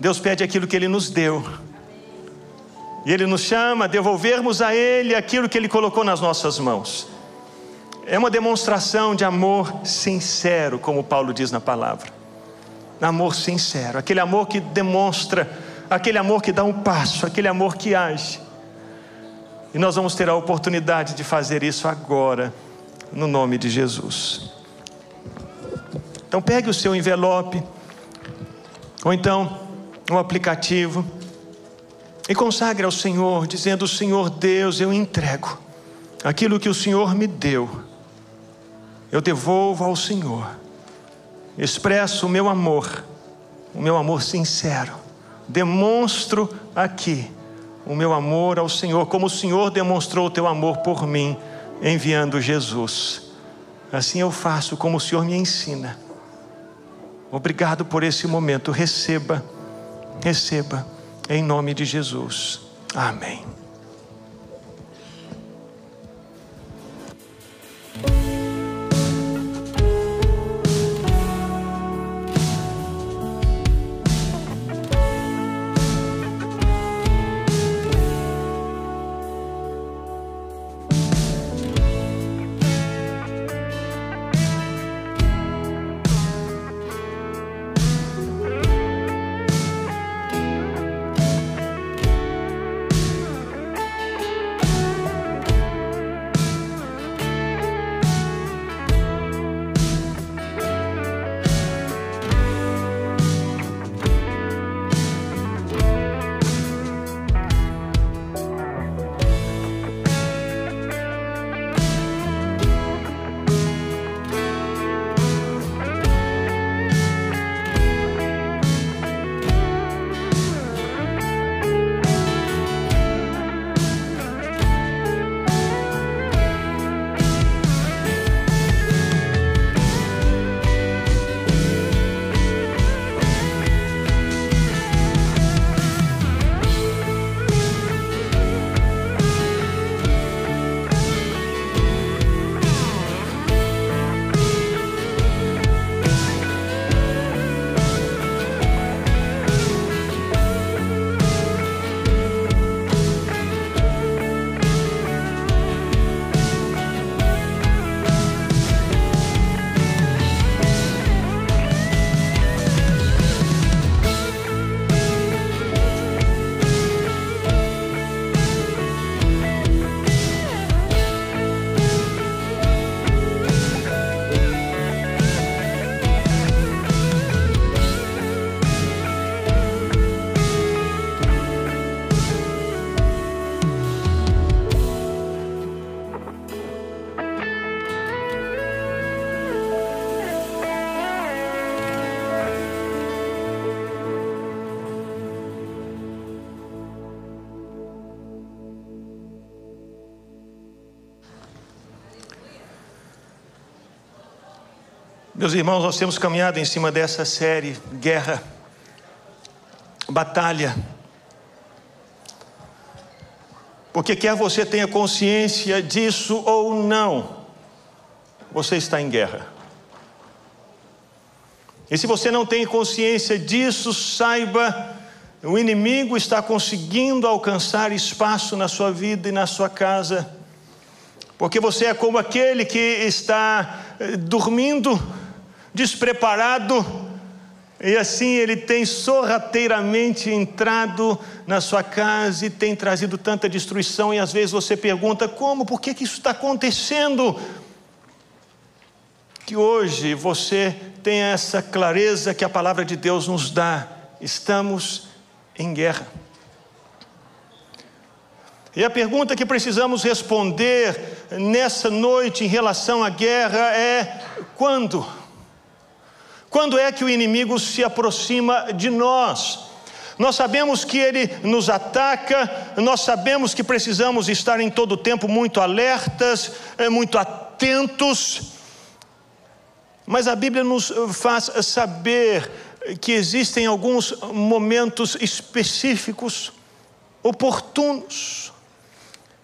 Deus pede aquilo que Ele nos deu. E Ele nos chama a devolvermos a Ele aquilo que Ele colocou nas nossas mãos. É uma demonstração de amor sincero, como Paulo diz na palavra. Amor sincero, aquele amor que demonstra, aquele amor que dá um passo, aquele amor que age. E nós vamos ter a oportunidade de fazer isso agora, no nome de Jesus. Então pegue o seu envelope, ou então um aplicativo, e consagre ao Senhor, dizendo: Senhor Deus, eu entrego aquilo que o Senhor me deu, eu devolvo ao Senhor, expresso o meu amor, o meu amor sincero, demonstro aqui o meu amor ao Senhor, como o Senhor demonstrou o teu amor por mim, enviando Jesus. Assim eu faço como o Senhor me ensina. Obrigado por esse momento. Receba, receba, em nome de Jesus. Amém. Meus irmãos, nós temos caminhado em cima dessa série Guerra, Batalha. Porque quer você tenha consciência disso ou não, você está em guerra. E se você não tem consciência disso, saiba, o inimigo está conseguindo alcançar espaço na sua vida e na sua casa Porque você é como aquele que está eh, dormindo, despreparado, e assim ele tem sorrateiramente entrado na sua casa e tem trazido tanta destruição, e às vezes você pergunta: como, por que, que isso está acontecendo? Que hoje você tenha essa clareza que a palavra de Deus nos dá. Estamos em guerra. E a pergunta que precisamos responder nessa noite em relação à guerra é: quando? Quando é que o inimigo se aproxima de nós? Nós sabemos que ele nos ataca, nós sabemos que precisamos estar em todo o tempo muito alertas, eh, muito atentos, mas a Bíblia nos faz saber que existem alguns momentos específicos, oportunos,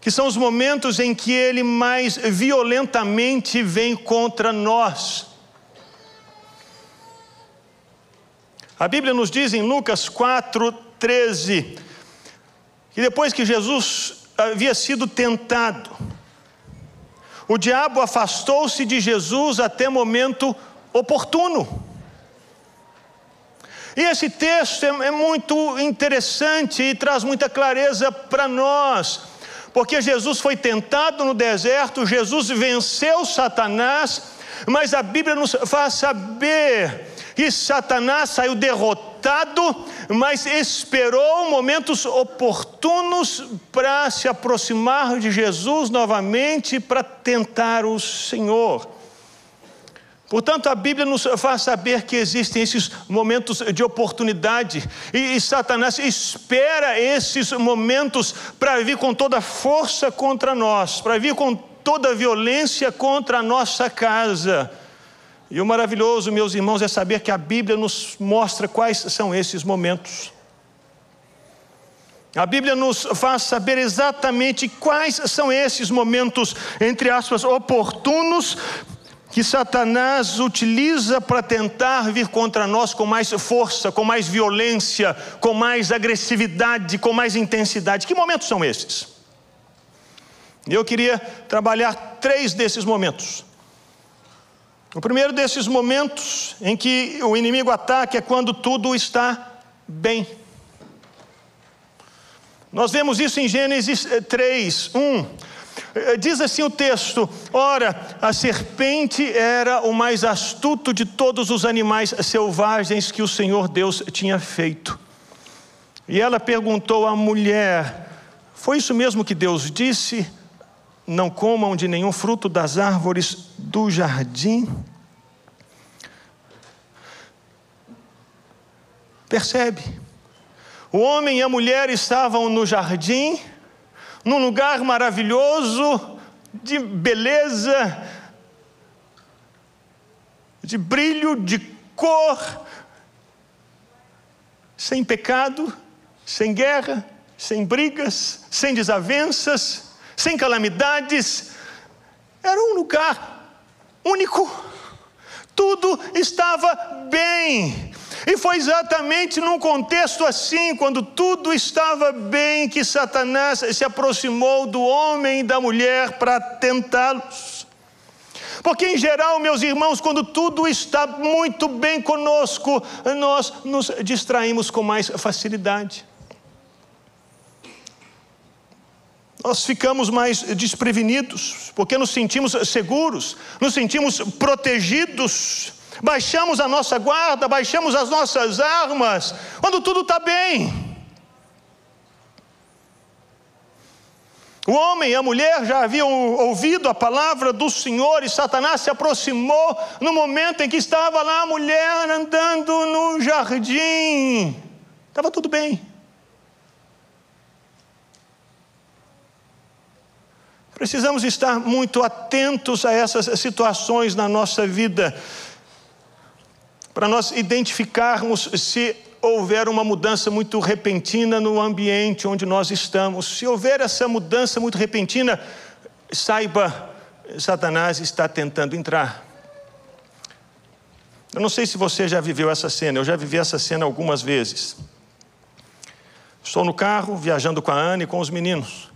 que são os momentos em que ele mais violentamente vem contra nós. A Bíblia nos diz em Lucas 4, 13, que depois que Jesus havia sido tentado, o diabo afastou-se de Jesus até momento oportuno. E esse texto é, é muito interessante e traz muita clareza para nós porque Jesus foi tentado no deserto, Jesus venceu Satanás, mas a Bíblia nos faz saber que Satanás saiu derrotado, mas esperou momentos oportunos para se aproximar de Jesus novamente, para tentar o Senhor. Portanto, a Bíblia nos faz saber que existem esses momentos de oportunidade, e, e Satanás espera esses momentos para vir com toda força contra nós, para vir com toda violência contra a nossa casa. E o maravilhoso, meus irmãos, é saber que a Bíblia nos mostra quais são esses momentos. A Bíblia nos faz saber exatamente quais são esses momentos, entre aspas, oportunos, que Satanás utiliza para tentar vir contra nós com mais força, com mais violência, com mais agressividade, com mais intensidade. Que momentos são esses? Eu queria trabalhar três desses momentos. O primeiro desses momentos em que o inimigo ataca é quando tudo está bem. Nós vemos isso em Gênesis 3, 1. Eh, diz assim o texto: Ora, a serpente era o mais astuto de todos os animais selvagens que o Senhor Deus tinha feito. E ela perguntou à mulher: Foi isso mesmo que Deus disse? Não comam de nenhum fruto das árvores do jardim? Percebe? O homem e a mulher estavam no jardim num lugar maravilhoso, de beleza, de brilho, de cor, sem pecado, sem guerra, sem brigas, sem desavenças, sem calamidades. Era um lugar único. Tudo estava bem. E foi exatamente num contexto assim, quando tudo estava bem, que Satanás se aproximou do homem e da mulher para tentá-los. Porque, em geral, meus irmãos, quando tudo está muito bem conosco, nós nos distraímos com mais facilidade. Nós ficamos mais desprevenidos, porque nos sentimos seguros, nos sentimos protegidos baixamos a nossa guarda, baixamos as nossas armas, quando tudo está bem. O homem e a mulher já haviam ouvido a palavra do Senhor e Satanás se aproximou no momento em que estava lá a mulher andando no jardim. Estava tudo bem. Precisamos estar muito atentos a essas situações na nossa vida para nós identificarmos se houver uma mudança muito repentina no ambiente onde nós estamos. Se houver essa mudança muito repentina, saiba, Satanás está tentando entrar. Eu não sei se você já viveu essa cena, eu já vivi essa cena algumas vezes. Estou no carro, viajando com a Ana e com os meninos.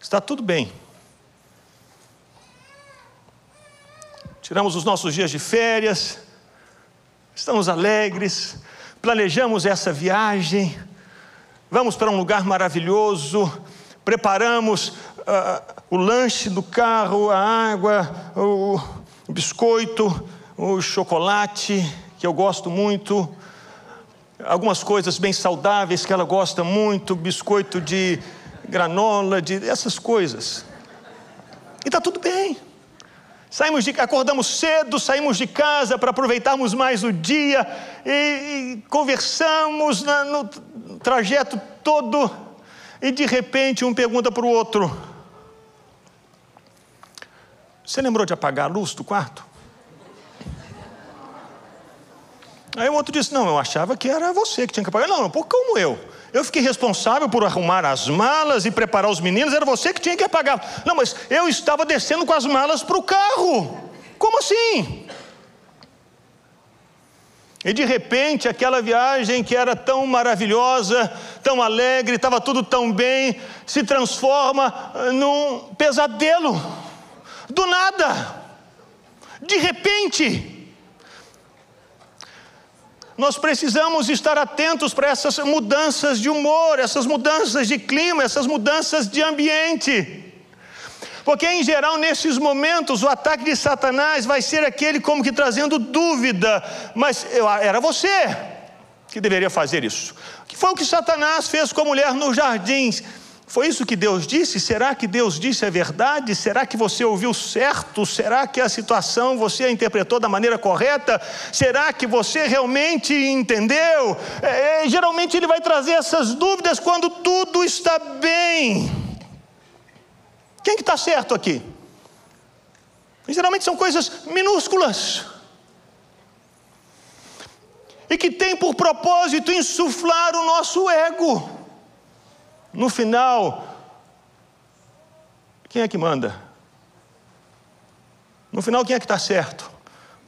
Está tudo bem. Tiramos os nossos dias de férias, estamos alegres, planejamos essa viagem, vamos para um lugar maravilhoso, preparamos ah, o lanche do carro, a água, o, o biscoito, o chocolate, que eu gosto muito, algumas coisas bem saudáveis que ela gosta muito, biscoito de granola, de essas coisas. E está tudo bem. Saímos de, acordamos cedo, saímos de casa para aproveitarmos mais o dia e, e conversamos na, no trajeto todo. E de repente um pergunta para o outro: Você lembrou de apagar a luz do quarto? Aí o outro disse: Não, eu achava que era você que tinha que apagar. Não, não, como eu? Eu fiquei responsável por arrumar as malas e preparar os meninos, era você que tinha que apagar. Não, mas eu estava descendo com as malas para o carro. Como assim? E de repente, aquela viagem que era tão maravilhosa, tão alegre, estava tudo tão bem, se transforma num pesadelo. Do nada. De repente. Nós precisamos estar atentos para essas mudanças de humor, essas mudanças de clima, essas mudanças de ambiente. Porque, em geral, nesses momentos, o ataque de Satanás vai ser aquele como que trazendo dúvida, mas eu, era você que deveria fazer isso. Que foi o que Satanás fez com a mulher no jardim. Foi isso que Deus disse? Será que Deus disse a verdade? Será que você ouviu certo? Será que a situação você a interpretou da maneira correta? Será que você realmente entendeu? É, é geralmente ele vai trazer essas dúvidas quando tudo está bem. Quem que está certo aqui? geralmente são coisas minúsculas. E que tem por propósito insuflar o nosso ego. No final, quem é que manda? No final, quem é que está certo?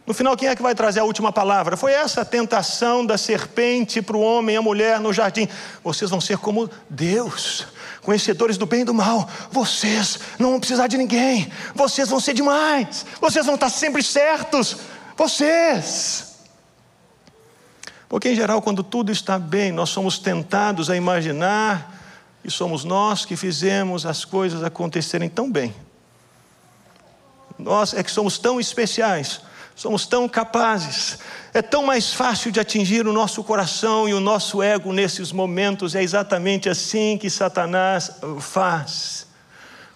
No final, quem é que vai trazer a última palavra? Foi essa a tentação da serpente para o homem e a mulher no jardim. Vocês vão ser como Deus, conhecedores do bem e do mal. Vocês não vão precisar de ninguém. Vocês vão ser demais. Vocês vão estar sempre certos. Vocês. Porque, em geral, quando tudo está bem, nós somos tentados a imaginar e somos nós que fizemos as coisas acontecerem tão bem. Nós é que somos tão especiais, somos tão capazes, é tão mais fácil de atingir o nosso coração e o nosso ego nesses momentos. É exatamente assim que Satanás faz,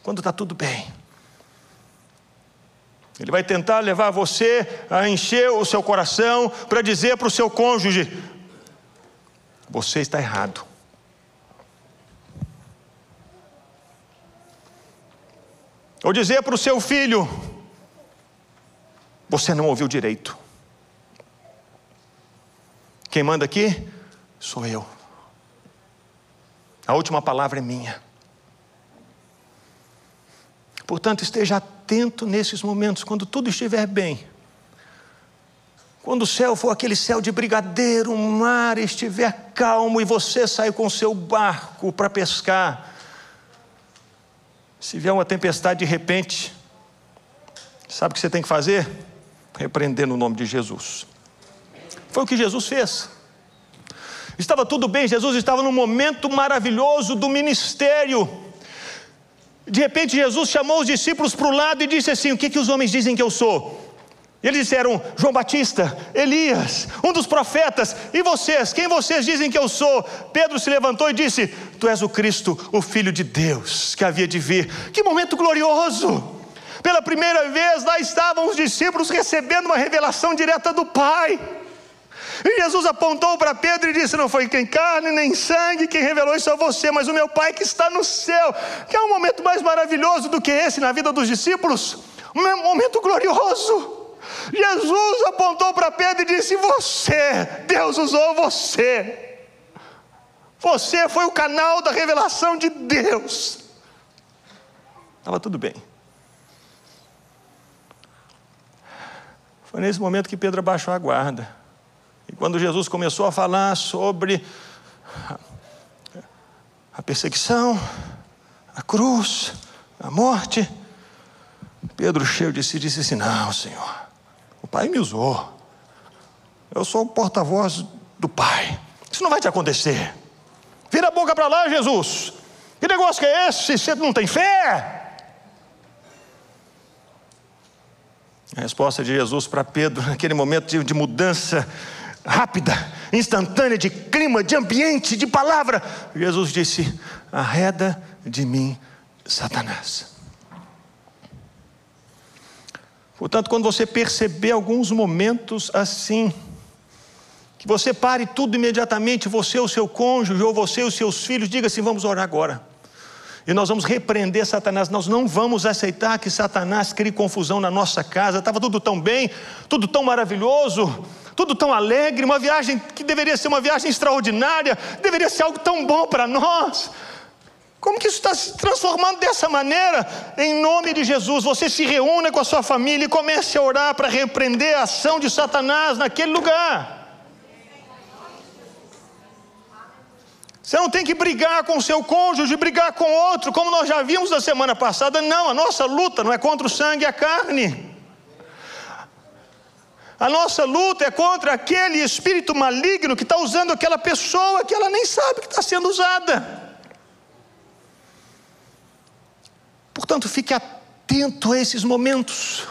quando está tudo bem. Ele vai tentar levar você a encher o seu coração para dizer para o seu cônjuge: você está errado. Ou dizer para o seu filho: Você não ouviu direito. Quem manda aqui sou eu. A última palavra é minha. Portanto, esteja atento nesses momentos, quando tudo estiver bem. Quando o céu for aquele céu de brigadeiro, o mar estiver calmo e você sair com seu barco para pescar se vier uma tempestade de repente, sabe o que você tem que fazer? Repreender no nome de Jesus. Foi o que Jesus fez. Estava tudo bem, Jesus estava num momento maravilhoso do ministério. De repente, Jesus chamou os discípulos para o lado e disse assim: O que, que os homens dizem que eu sou? Eles disseram: João Batista, Elias, um dos profetas, e vocês, quem vocês dizem que eu sou? Pedro se levantou e disse: Tu és o Cristo, o Filho de Deus, que havia de vir. Que momento glorioso! Pela primeira vez lá estavam os discípulos recebendo uma revelação direta do Pai. E Jesus apontou para Pedro e disse: Não foi quem carne nem sangue quem revelou isso a você, mas o meu Pai que está no céu. Que é um momento mais maravilhoso do que esse na vida dos discípulos? Um momento glorioso. Jesus apontou para Pedro e disse: Você, Deus usou você. Você foi o canal da revelação de Deus. Estava tudo bem. Foi nesse momento que Pedro abaixou a guarda. E quando Jesus começou a falar sobre a perseguição, a cruz, a morte, Pedro, cheio de si, disse assim: Não, Senhor, pai me usou. Eu sou o porta-voz do pai. Isso não vai te acontecer. Vira a boca para lá, Jesus. Que negócio que é esse? Você não tem fé? A resposta de Jesus para Pedro, naquele momento de, de mudança rápida, instantânea, de clima, de ambiente, de palavra, Jesus disse: Arreda de mim, Satanás. Portanto, quando você perceber alguns momentos assim, que você pare tudo imediatamente, você, o seu cônjuge, ou você os seus filhos, diga assim: vamos orar agora. E nós vamos repreender Satanás. Nós não vamos aceitar que Satanás crie confusão na nossa casa. Estava tudo tão bem, tudo tão maravilhoso, tudo tão alegre. Uma viagem que deveria ser uma viagem extraordinária, deveria ser algo tão bom para nós. Como que isso está se transformando dessa maneira? Em nome de Jesus, você se reúna com a sua família e comece a orar para repreender a ação de Satanás naquele lugar. Você não tem que brigar com o seu cônjuge, brigar com outro, como nós já vimos na semana passada. Não, a nossa luta não é contra o sangue e a carne. A nossa luta é contra aquele espírito maligno que está usando aquela pessoa que ela nem sabe que está sendo usada. Portanto, fique atento a esses momentos.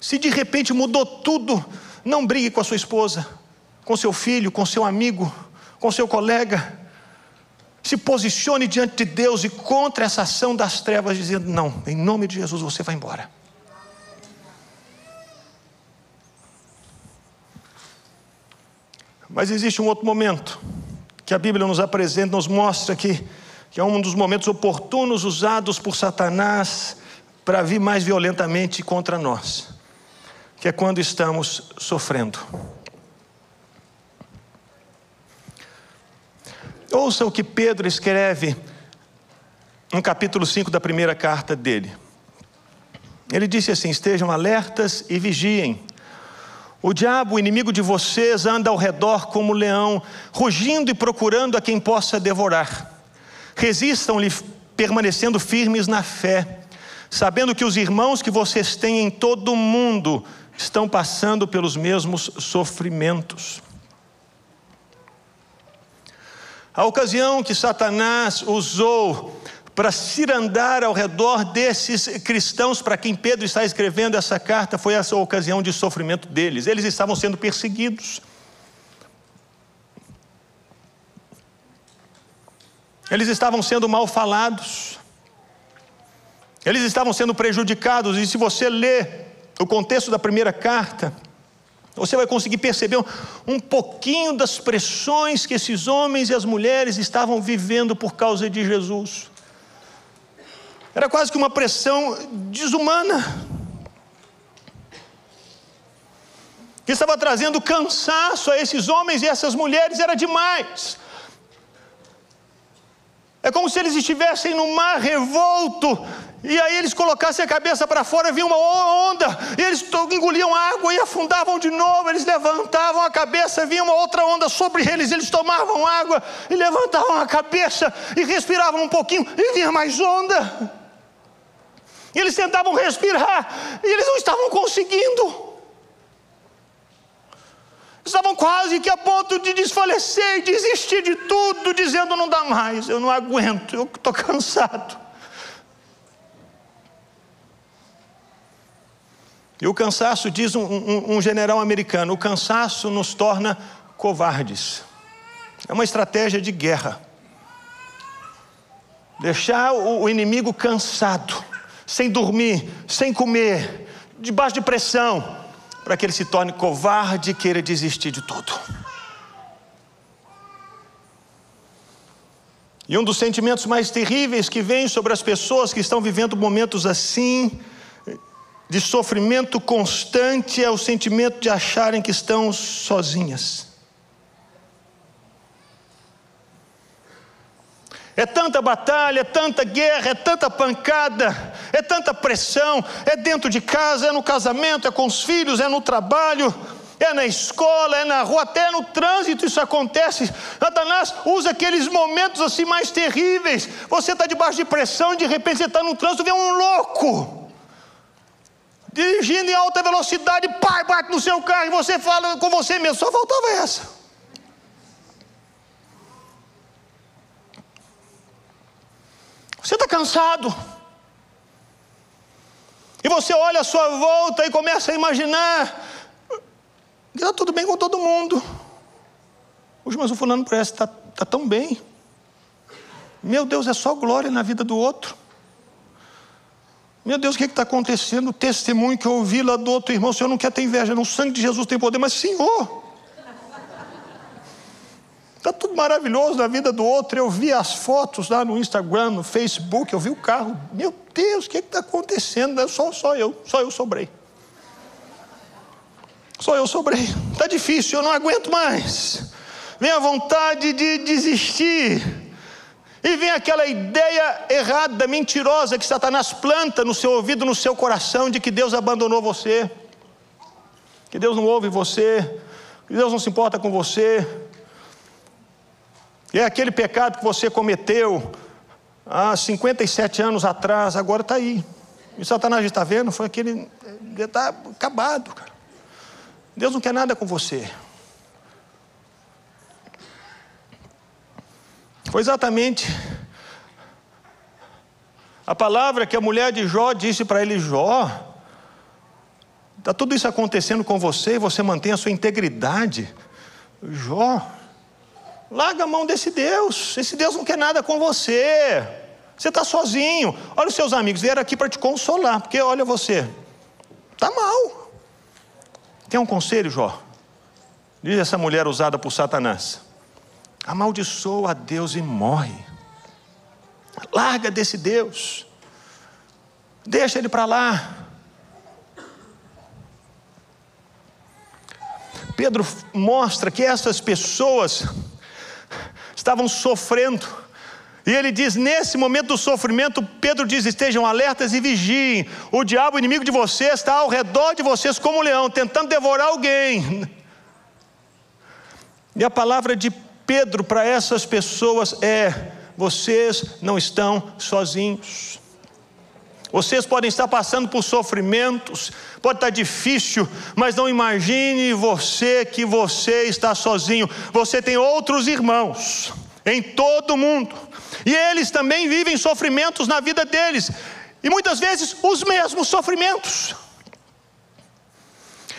Se de repente mudou tudo, não brigue com a sua esposa, com seu filho, com seu amigo com seu colega, se posicione diante de Deus e contra essa ação das trevas, dizendo: Não, em nome de Jesus você vai embora. Mas existe um outro momento que a Bíblia nos apresenta, nos mostra que, que é um dos momentos oportunos usados por Satanás para vir mais violentamente contra nós, que é quando estamos sofrendo. Ouça o que Pedro escreve no capítulo 5 da primeira carta dele. Ele disse assim: Estejam alertas e vigiem. O diabo, o inimigo de vocês, anda ao redor como leão, rugindo e procurando a quem possa devorar. Resistam-lhe, permanecendo firmes na fé, sabendo que os irmãos que vocês têm em todo o mundo estão passando pelos mesmos sofrimentos. A ocasião que Satanás usou para cirandar ao redor desses cristãos para quem Pedro está escrevendo essa carta foi essa ocasião de sofrimento deles. Eles estavam sendo perseguidos. Eles estavam sendo mal falados. Eles estavam sendo prejudicados. E se você lê o contexto da primeira carta, você vai conseguir perceber um pouquinho das pressões que esses homens e as mulheres estavam vivendo por causa de Jesus. Era quase que uma pressão desumana. Que estava trazendo cansaço a esses homens e essas mulheres, era demais. É como se eles estivessem no mar revolto e aí eles colocassem a cabeça para fora, vinha uma onda, e eles engoliam água e afundavam de novo, eles levantavam a cabeça, vinha uma outra onda sobre eles, eles tomavam água e levantavam a cabeça e respiravam um pouquinho, e vinha mais onda. E eles tentavam respirar, e eles não estavam conseguindo. Estavam quase que a ponto de desfalecer e desistir de tudo, dizendo: não dá mais, eu não aguento, eu estou cansado. E o cansaço, diz um, um, um, general americano, o cansaço nos torna covardes. É uma estratégia de guerra. Deixar o, o inimigo cansado, sem dormir, sem comer, debaixo de pressão, para que ele se torne covarde e queira desistir de tudo. E um dos sentimentos mais terríveis que vem sobre as pessoas que estão vivendo momentos assim, de sofrimento constante é o sentimento de acharem que estão sozinhas. É tanta batalha, é tanta guerra, é tanta pancada, é tanta pressão, é dentro de casa, é no casamento, é com os filhos, é no trabalho, é na escola, é na rua, até no trânsito isso acontece. Satanás usa aqueles momentos assim mais terríveis. Você está debaixo de pressão e de repente você está no trânsito e vê um louco dirigindo em alta velocidade, pai, bate no seu carro e você fala com você mesmo, só faltava essa. Você está cansado. E você olha à sua volta e começa a imaginar que está tudo bem com todo mundo. Hoje, mas o fulano parece que está tá tão bem. Meu Deus, é só glória na vida do outro. Meu Deus, o que está acontecendo? O testemunho que eu ouvi lá do outro irmão, o Senhor não quer ter inveja, não. O sangue de Jesus tem poder, mas Senhor, Está tudo maravilhoso na vida do outro. Eu vi as fotos lá no Instagram, no Facebook, eu vi o carro. Meu Deus, o que está acontecendo? Só, só eu, só eu sobrei. Só eu sobrei. Está difícil, eu não aguento mais. Vem a vontade de desistir. E vem aquela ideia errada, mentirosa, que Satanás planta no seu ouvido, no seu coração, de que Deus abandonou você, que Deus não ouve você, que Deus não se importa com você. É aquele pecado que você cometeu há 57 anos atrás, agora está aí. E Satanás está vendo, foi aquele. Está acabado, cara. Deus não quer nada com você. Foi exatamente a palavra que a mulher de Jó disse para ele: Jó, está tudo isso acontecendo com você e você mantém a sua integridade. Jó, larga a mão desse Deus. Esse Deus não quer nada com você. Você está sozinho. Olha os seus amigos, vieram aqui para te consolar, porque olha você, está mal. Quer um conselho, Jó? Diz essa mulher usada por Satanás amaldiçoa a Deus e morre. Larga desse Deus. Deixa ele para lá. Pedro mostra que essas pessoas estavam sofrendo. E ele diz: nesse momento do sofrimento, Pedro diz: estejam alertas e vigiem. O diabo, inimigo de vocês, está ao redor de vocês como um leão, tentando devorar alguém. E a palavra de Pedro para essas pessoas é: vocês não estão sozinhos. Vocês podem estar passando por sofrimentos, pode estar difícil, mas não imagine você que você está sozinho. Você tem outros irmãos em todo o mundo, e eles também vivem sofrimentos na vida deles, e muitas vezes os mesmos sofrimentos.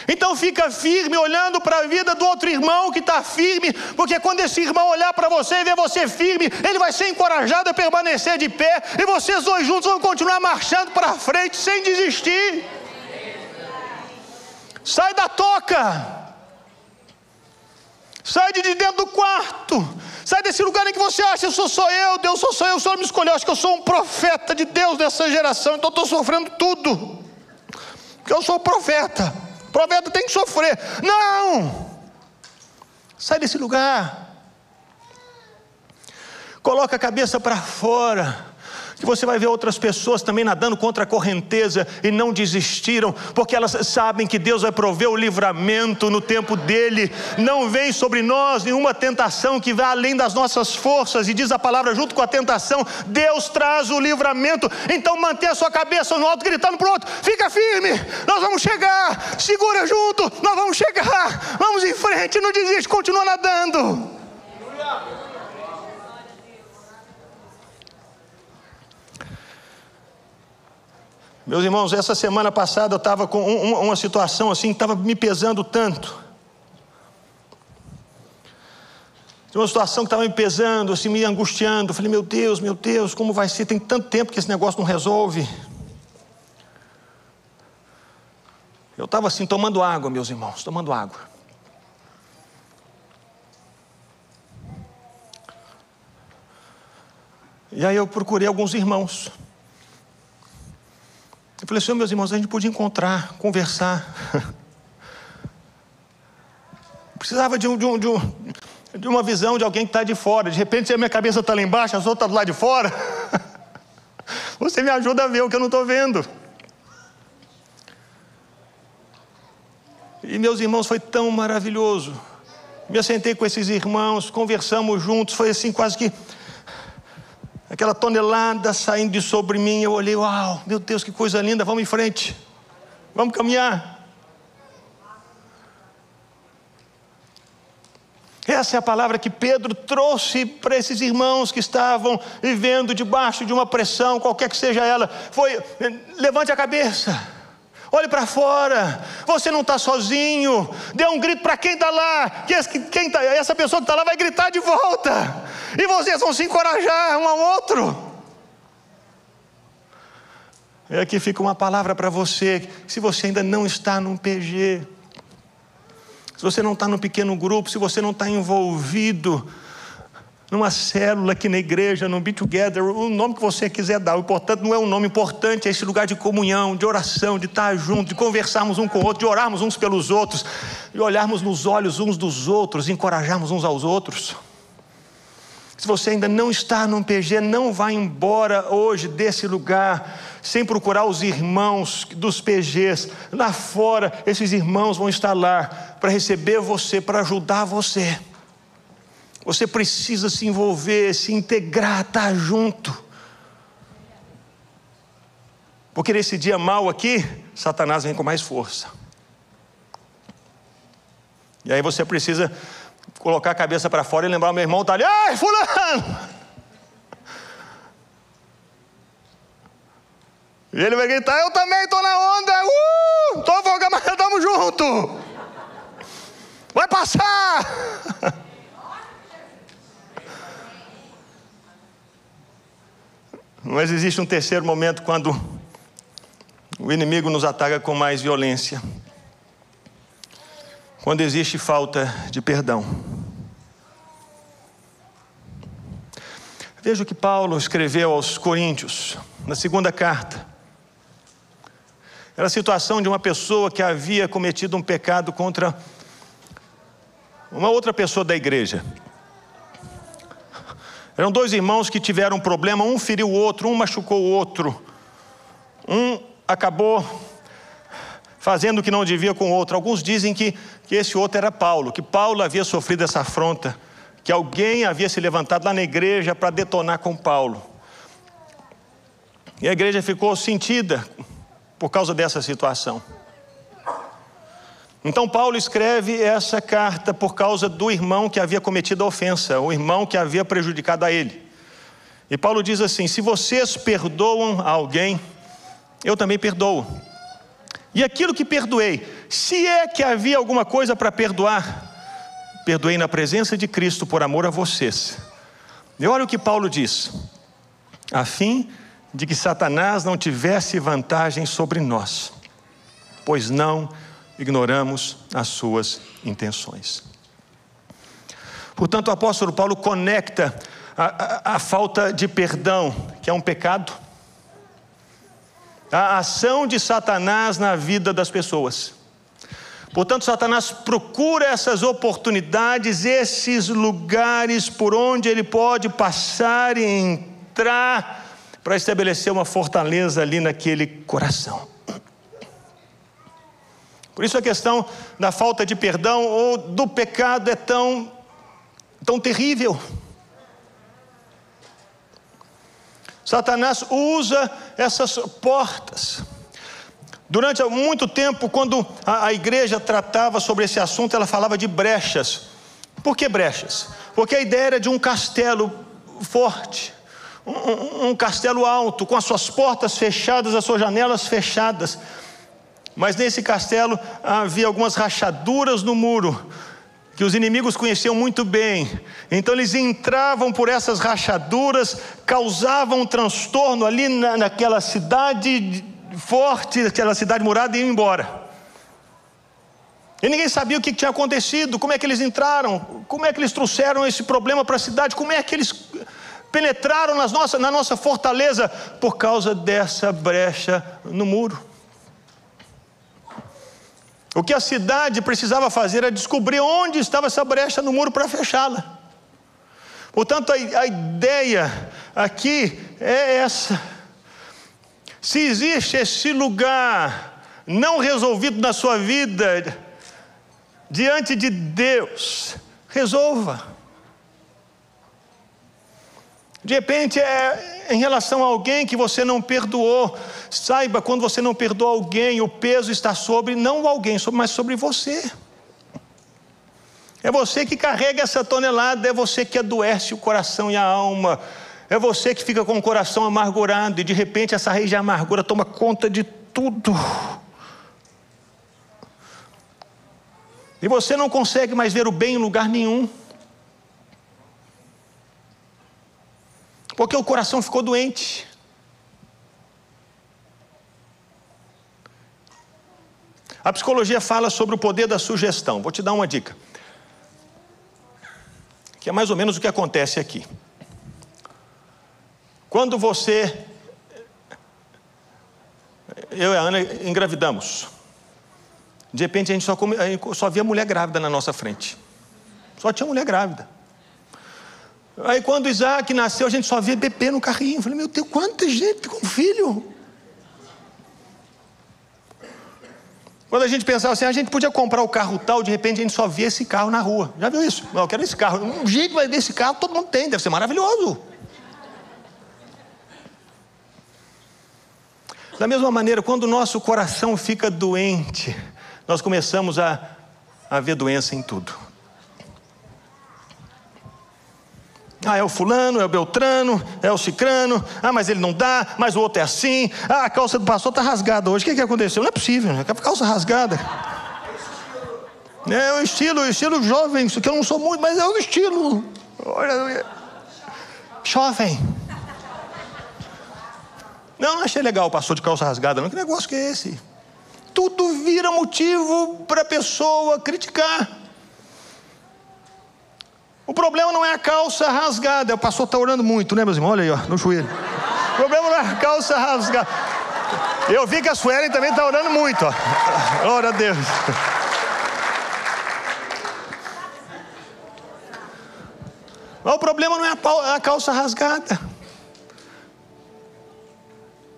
Então fica firme olhando para a vida do outro irmão que está firme, porque quando esse irmão olhar para você e ver você firme, ele vai ser encorajado a permanecer de pé, e vocês dois juntos vão continuar marchando para frente sem desistir. Sai da toca. Sai de dentro do quarto. Sai desse lugar em que você acha, eu sou só eu, Deus sou só eu, o Senhor me escolheu, acho que eu sou um profeta de Deus dessa geração, então estou sofrendo tudo. Porque eu sou profeta profeta tem que sofrer. Não! Sai desse lugar. Coloca a cabeça para fora que você vai ver outras pessoas também nadando contra a correnteza e não desistiram, porque elas sabem que Deus vai prover o livramento no tempo dele. Não vem sobre nós nenhuma tentação que vá além das nossas forças, e diz a palavra junto com a tentação: Deus traz o livramento. Então mantenha a sua cabeça no alto, gritando para o outro: fica firme, nós vamos chegar, segura junto, nós vamos chegar, vamos em frente, não desiste, continua nadando. Meus irmãos, essa semana passada eu estava com um, uma situação assim, estava me pesando tanto. Uma situação que estava me pesando, assim, me angustiando. Eu falei, meu Deus, meu Deus, como vai ser? Tem tanto tempo que esse negócio não resolve. Eu estava assim, tomando água, meus irmãos, tomando água. E aí eu procurei alguns irmãos. Eu falei assim, meus irmãos, a gente podia encontrar, conversar. Precisava de, um, de, um, de, um, de uma visão de alguém que está de fora. De repente, a minha cabeça está lá embaixo, as outras estão lá de fora. Você me ajuda a ver o que eu não estou vendo. E meus irmãos, foi tão maravilhoso. Me assentei com esses irmãos, conversamos juntos, foi assim quase que aquela tonelada saindo de sobre mim. Eu olhei, uau, meu Deus, que coisa linda, vamos em frente. Vamos caminhar. Essa é a palavra que Pedro trouxe para esses irmãos que estavam vivendo debaixo de uma pressão, qualquer que seja ela. Foi: levante a cabeça, olhe para fora, você não está sozinho. Dê um grito para quem está lá, que quem tá, essa pessoa que está lá vai gritar de volta, e vocês vão se encorajar um ao outro. E aqui fica uma palavra para você, se você ainda não está num PG, se você não está num pequeno grupo, se você não está envolvido numa célula aqui na igreja, no Be Together, o nome que você quiser dar, o importante não é um nome importante, é esse lugar de comunhão, de oração, de estar junto, de conversarmos um com o outro, de orarmos uns pelos outros, de olharmos nos olhos uns dos outros, encorajarmos uns aos outros. Se você ainda não está num PG, não vá embora hoje desse lugar sem procurar os irmãos dos PGs. Lá fora, esses irmãos vão estar lá para receber você, para ajudar você. Você precisa se envolver, se integrar, estar junto. Porque nesse dia mal aqui, Satanás vem com mais força. E aí você precisa colocar a cabeça para fora e lembrar: meu irmão está ali, ai, Fulano! E ele vai gritar: eu também estou na onda, uh! Estou afogando, mas estamos juntos! Vai passar! Mas existe um terceiro momento quando o inimigo nos ataca com mais violência. Quando existe falta de perdão. Veja o que Paulo escreveu aos Coríntios, na segunda carta. Era a situação de uma pessoa que havia cometido um pecado contra uma outra pessoa da igreja. Eram dois irmãos que tiveram um problema, um feriu o outro, um machucou o outro. Um acabou fazendo o que não devia com o outro. Alguns dizem que, que esse outro era Paulo, que Paulo havia sofrido essa afronta, que alguém havia se levantado lá na igreja para detonar com Paulo. E a igreja ficou sentida por causa dessa situação. Então Paulo escreve essa carta por causa do irmão que havia cometido a ofensa, o irmão que havia prejudicado a ele. E Paulo diz assim: se vocês perdoam a alguém, eu também perdoo. E aquilo que perdoei, se é que havia alguma coisa para perdoar, perdoei na presença de Cristo por amor a vocês. E olha o que Paulo diz: a fim de que Satanás não tivesse vantagem sobre nós, pois não ignoramos as suas intenções. Portanto, o apóstolo Paulo conecta a, a, a falta de perdão, que é um pecado, a ação de Satanás na vida das pessoas. Portanto, Satanás procura essas oportunidades, esses lugares por onde ele pode passar e entrar para estabelecer uma fortaleza ali naquele coração. Por isso a questão da falta de perdão ou do pecado é tão, tão terrível. Satanás usa essas portas. Durante muito tempo, quando a, a, igreja tratava sobre esse assunto, ela falava de brechas. Por que brechas? Porque a ideia era de um castelo forte, um, um castelo alto, com as suas portas fechadas, as suas janelas fechadas. Mas nesse castelo havia algumas rachaduras no muro, que os inimigos conheciam muito bem. Então eles entravam por essas rachaduras, causavam um transtorno ali na, naquela cidade forte, aquela cidade murada e iam embora. E ninguém sabia o que tinha acontecido, como é que eles entraram, como é que eles trouxeram esse problema para a cidade, como é que eles penetraram nas na nossa fortaleza por causa dessa brecha no muro. O que a cidade precisava fazer era descobrir onde estava essa brecha no muro para fechá-la. Portanto, a, a ideia aqui é essa. Se existe esse lugar não resolvido na sua vida, diante de Deus, resolva. De repente é, em relação a alguém que você não perdoou. Saiba, quando você não perdoa alguém, o peso está sobre não alguém, mas sobre você. É você que carrega essa tonelada, é você que adoece o coração e a alma. É você que fica com o coração amargurado e de repente essa raiz de amargura toma conta de tudo. E você não consegue mais ver o bem em lugar nenhum. Porque o coração ficou doente. A psicologia fala sobre o poder da sugestão. Vou te dar uma dica. Que é mais ou menos o que acontece aqui. Quando você. Eu e a Ana engravidamos. De repente a gente só, come, só via mulher grávida na nossa frente. Só tinha mulher grávida. Aí quando Isaac nasceu, a gente só via bebê no carrinho. Eu falei, meu Deus, quanta gente com filho. Quando a gente pensava assim, a gente podia comprar o carro tal, de repente a gente só via esse carro na rua. Já viu isso? Não, eu quero esse carro. Um jeito desse carro, todo mundo tem, deve ser maravilhoso. Da mesma maneira, quando o nosso coração fica doente, nós começamos a, a ver doença em tudo. Ah, é o fulano, é o beltrano, é o cicrano. Ah, mas ele não dá, mas o outro é assim. Ah, a calça do pastor está rasgada hoje. O que, que aconteceu? Não é possível, né? Calça rasgada. É o estilo, o estilo jovem, isso que eu não sou muito, mas é o estilo. Olha, jovem. Não, não achei legal o pastor de calça rasgada, não. Que negócio que é esse? Tudo vira motivo para a pessoa criticar. O problema não é a calça rasgada. O pastor está orando muito, né, meus irmãos? Olha aí, ó, no joelho. O problema não é a calça rasgada. Eu vi que a Suelen também está orando muito, ó. Glória a Deus. Mas o problema não é a calça rasgada.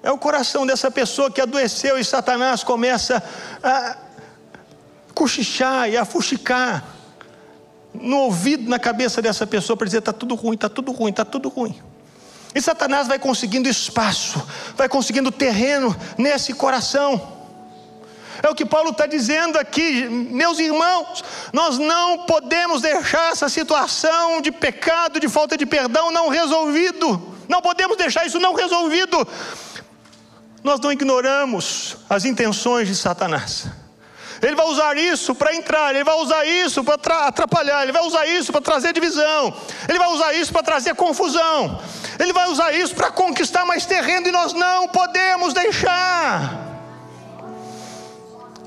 É o coração dessa pessoa que adoeceu e Satanás começa a cochichar e a fuxicar no ouvido, na cabeça dessa pessoa para dizer: está tudo ruim, está tudo ruim, está tudo ruim. E Satanás vai conseguindo espaço, vai conseguindo terreno nesse coração. É o que Paulo está dizendo aqui, meus irmãos, nós não podemos deixar essa situação de pecado, de falta de perdão não resolvido. Não podemos deixar isso não resolvido. Nós não ignoramos as intenções de Satanás. Ele vai usar isso para entrar, ele vai usar isso para atrapalhar, ele vai usar isso para trazer divisão, ele vai usar isso para trazer confusão, ele vai usar isso para conquistar mais terreno e nós não podemos deixar.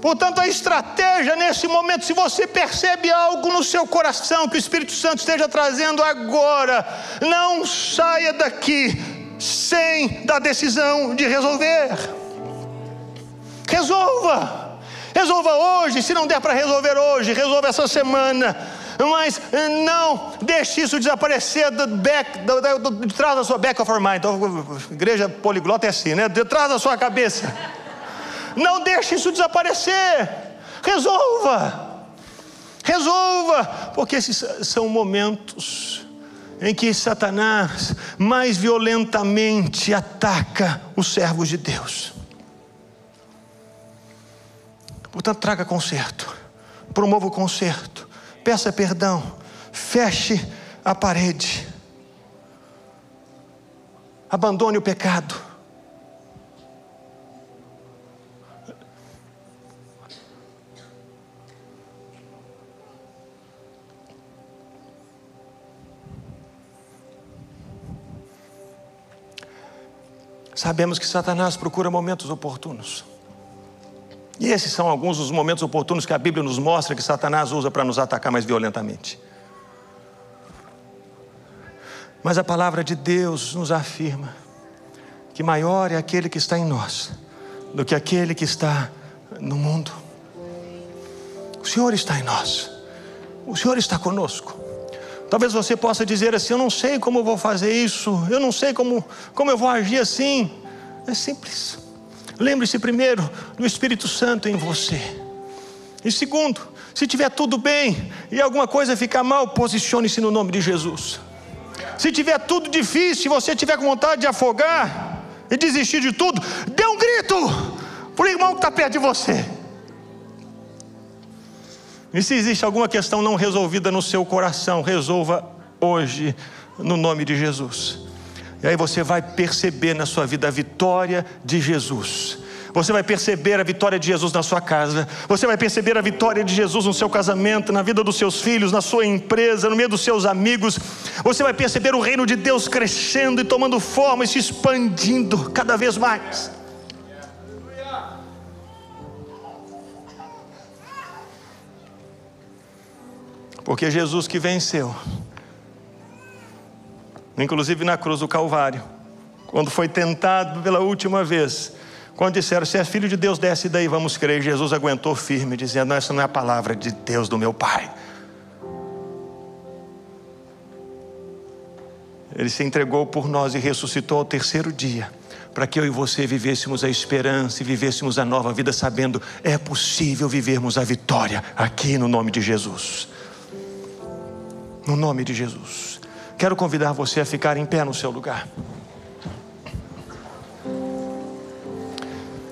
Portanto, a estratégia nesse momento, se você percebe algo no seu coração que o Espírito Santo esteja trazendo agora, não saia daqui sem dar decisão de resolver. Resolva. Resolva hoje, se não der para resolver hoje, resolva essa semana. Mas não deixe isso desaparecer do back, do, do, do, de trás da sua back of your mind. Então, igreja poliglota é assim, né? De trás da sua cabeça. Não deixe isso desaparecer. Resolva. Resolva, porque esses são momentos em que Satanás mais violentamente ataca os servos de Deus. Portanto, traga conserto, promova o conserto, peça perdão, feche a parede, abandone o pecado. Sabemos que Satanás procura momentos oportunos. E esses são alguns dos momentos oportunos que a Bíblia nos mostra que Satanás usa para nos atacar mais violentamente. Mas a palavra de Deus nos afirma que maior é aquele que está em nós do que aquele que está no mundo. O Senhor está em nós, o Senhor está conosco. Talvez você possa dizer assim: Eu não sei como eu vou fazer isso, eu não sei como, como eu vou agir assim. É simples. Lembre-se primeiro do Espírito Santo em você. E segundo, se tiver tudo bem e alguma coisa ficar mal, posicione-se no nome de Jesus. Se tiver tudo difícil, se você tiver com vontade de afogar e desistir de tudo, dê um grito para o irmão que está perto de você. E se existe alguma questão não resolvida no seu coração, resolva hoje, no nome de Jesus. E aí você vai perceber na sua vida a vitória de Jesus. Você vai perceber a vitória de Jesus na sua casa. Você vai perceber a vitória de Jesus no seu casamento, na vida dos seus filhos, na sua empresa, no meio dos seus amigos. Você vai perceber o reino de Deus crescendo e tomando forma e se expandindo cada vez mais. Porque Jesus que venceu, inclusive na cruz do Calvário, quando foi tentado pela última vez, quando disseram, se é filho de Deus, desce daí, vamos crer. Jesus aguentou firme, dizendo: essa não é a palavra de Deus do meu Pai. Ele se entregou por nós e ressuscitou ao terceiro dia, para que eu e você vivêssemos a esperança e vivêssemos a nova vida, sabendo é possível vivermos a vitória aqui no nome de Jesus. No nome de Jesus. Quero convidar você a ficar em pé no seu lugar.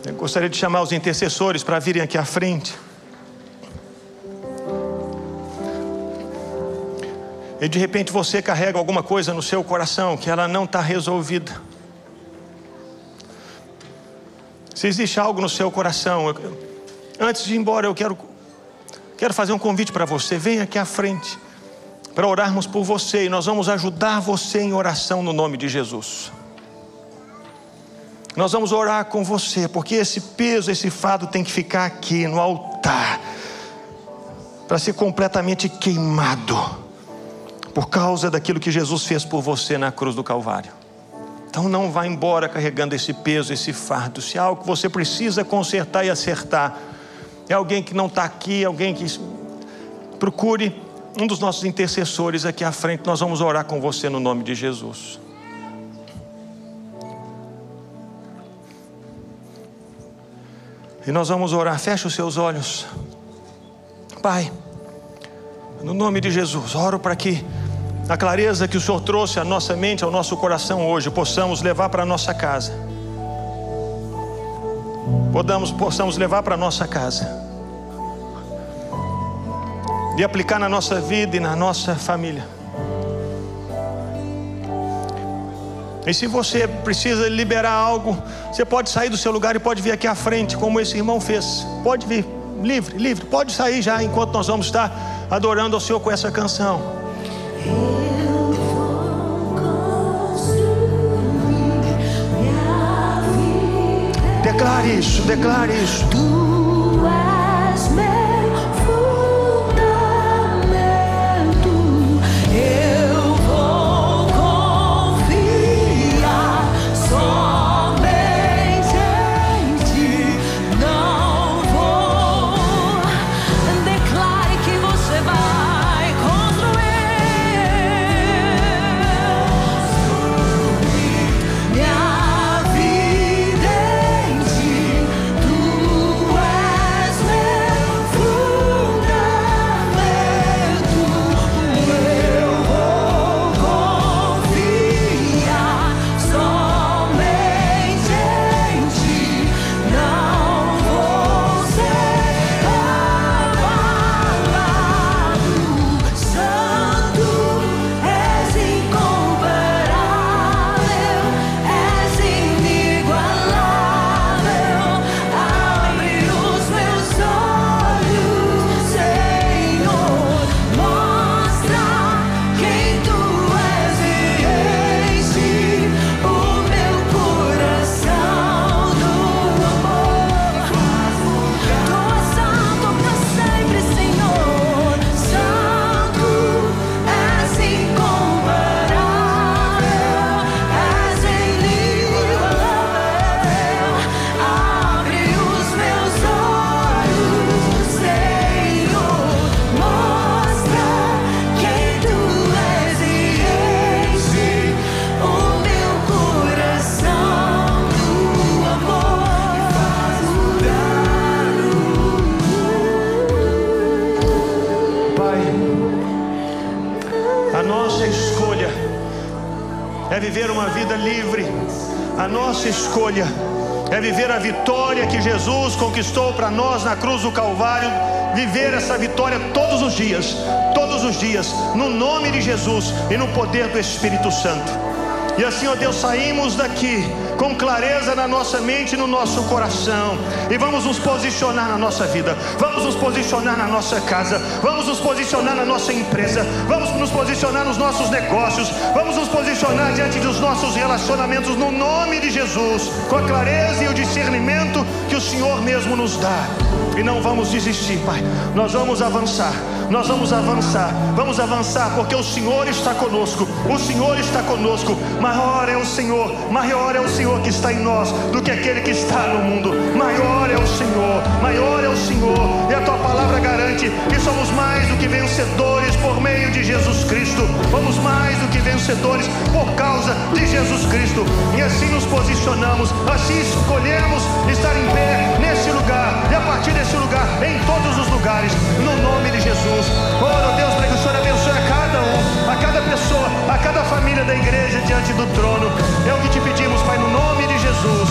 Eu gostaria de chamar os intercessores para virem aqui à frente. E de repente você carrega alguma coisa no seu coração que ela não está resolvida. Se existe algo no seu coração, eu, antes de ir embora, eu quero, quero fazer um convite para você. Venha aqui à frente para orarmos por você e nós vamos ajudar você em oração no nome de Jesus. Nós vamos orar com você, porque esse peso, esse fado tem que ficar aqui no altar, para ser completamente queimado, por causa daquilo que Jesus fez por você na cruz do Calvário. Então não vá embora carregando esse peso, esse fardo. Se é algo que você precisa consertar e acertar, é alguém que não está aqui, alguém que procure um dos nossos intercessores aqui à frente. Nós vamos orar com você no nome de Jesus. E nós vamos orar. Feche os seus olhos. Pai, no nome de Jesus, oro para que a clareza que o Senhor trouxe à nossa mente, ao nosso coração hoje, possamos levar para a nossa casa. Podamos, possamos levar para a nossa casa. E aplicar na nossa vida e na nossa família. E se você precisa liberar algo, você pode sair do seu lugar e pode vir aqui à frente, como esse irmão fez. Pode vir, livre, livre. Pode sair já enquanto nós vamos estar adorando ao Senhor com essa canção. Declare isso, declare isso.
Para
nós na cruz do Calvário. Viver essa vitória todos os dias, todos os dias, no nome de Jesus e no poder do Espírito Santo. E assim, ó Deus, saímos daqui com clareza na nossa mente e no nosso coração. E vamos nos posicionar na nossa vida, vamos nos posicionar na nossa casa, vamos nos posicionar na nossa empresa, vamos nos posicionar nos nossos negócios, vamos nos posicionar diante dos nossos relacionamentos no nome de Jesus, com a clareza e o discernimento o Senhor mesmo nos dá. E não vamos desistir, Pai. Nós vamos avançar. Nós vamos avançar. Vamos avançar porque o Senhor está conosco. O Senhor está conosco. Maior é o Senhor. Maior é o Senhor que está em nós do que aquele que está no mundo. Maior é o Senhor. Maior é o Senhor. E a tua palavra garante que somos mais do que vencedores por meio de Jesus Cristo. Vamos mais do que vencedores por causa de Jesus Cristo. E assim nos posicionamos. Assim escolhemos estar em pé nesse lugar. E a partir desse lugar, em todos os lugares, no nome de Jesus. Ora, Deus, para que o Senhor abençoe a cada um, a cada pessoa, a cada família da igreja diante do trono. É o que te pedimos, Pai, no nome de Jesus.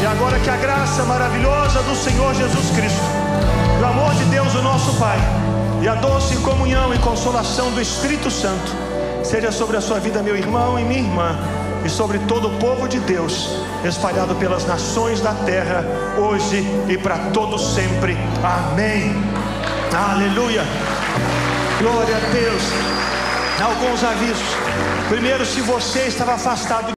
E agora que a graça maravilhosa do Senhor Jesus Cristo, o amor de Deus, o nosso Pai, e a doce comunhão e consolação do Espírito Santo, seja sobre a sua vida, meu irmão e minha irmã, e sobre todo o povo de Deus, espalhado pelas nações da terra, hoje e para todos sempre. Amém. Aleluia. Glória a Deus. Alguns avisos. Primeiro, se você estava afastado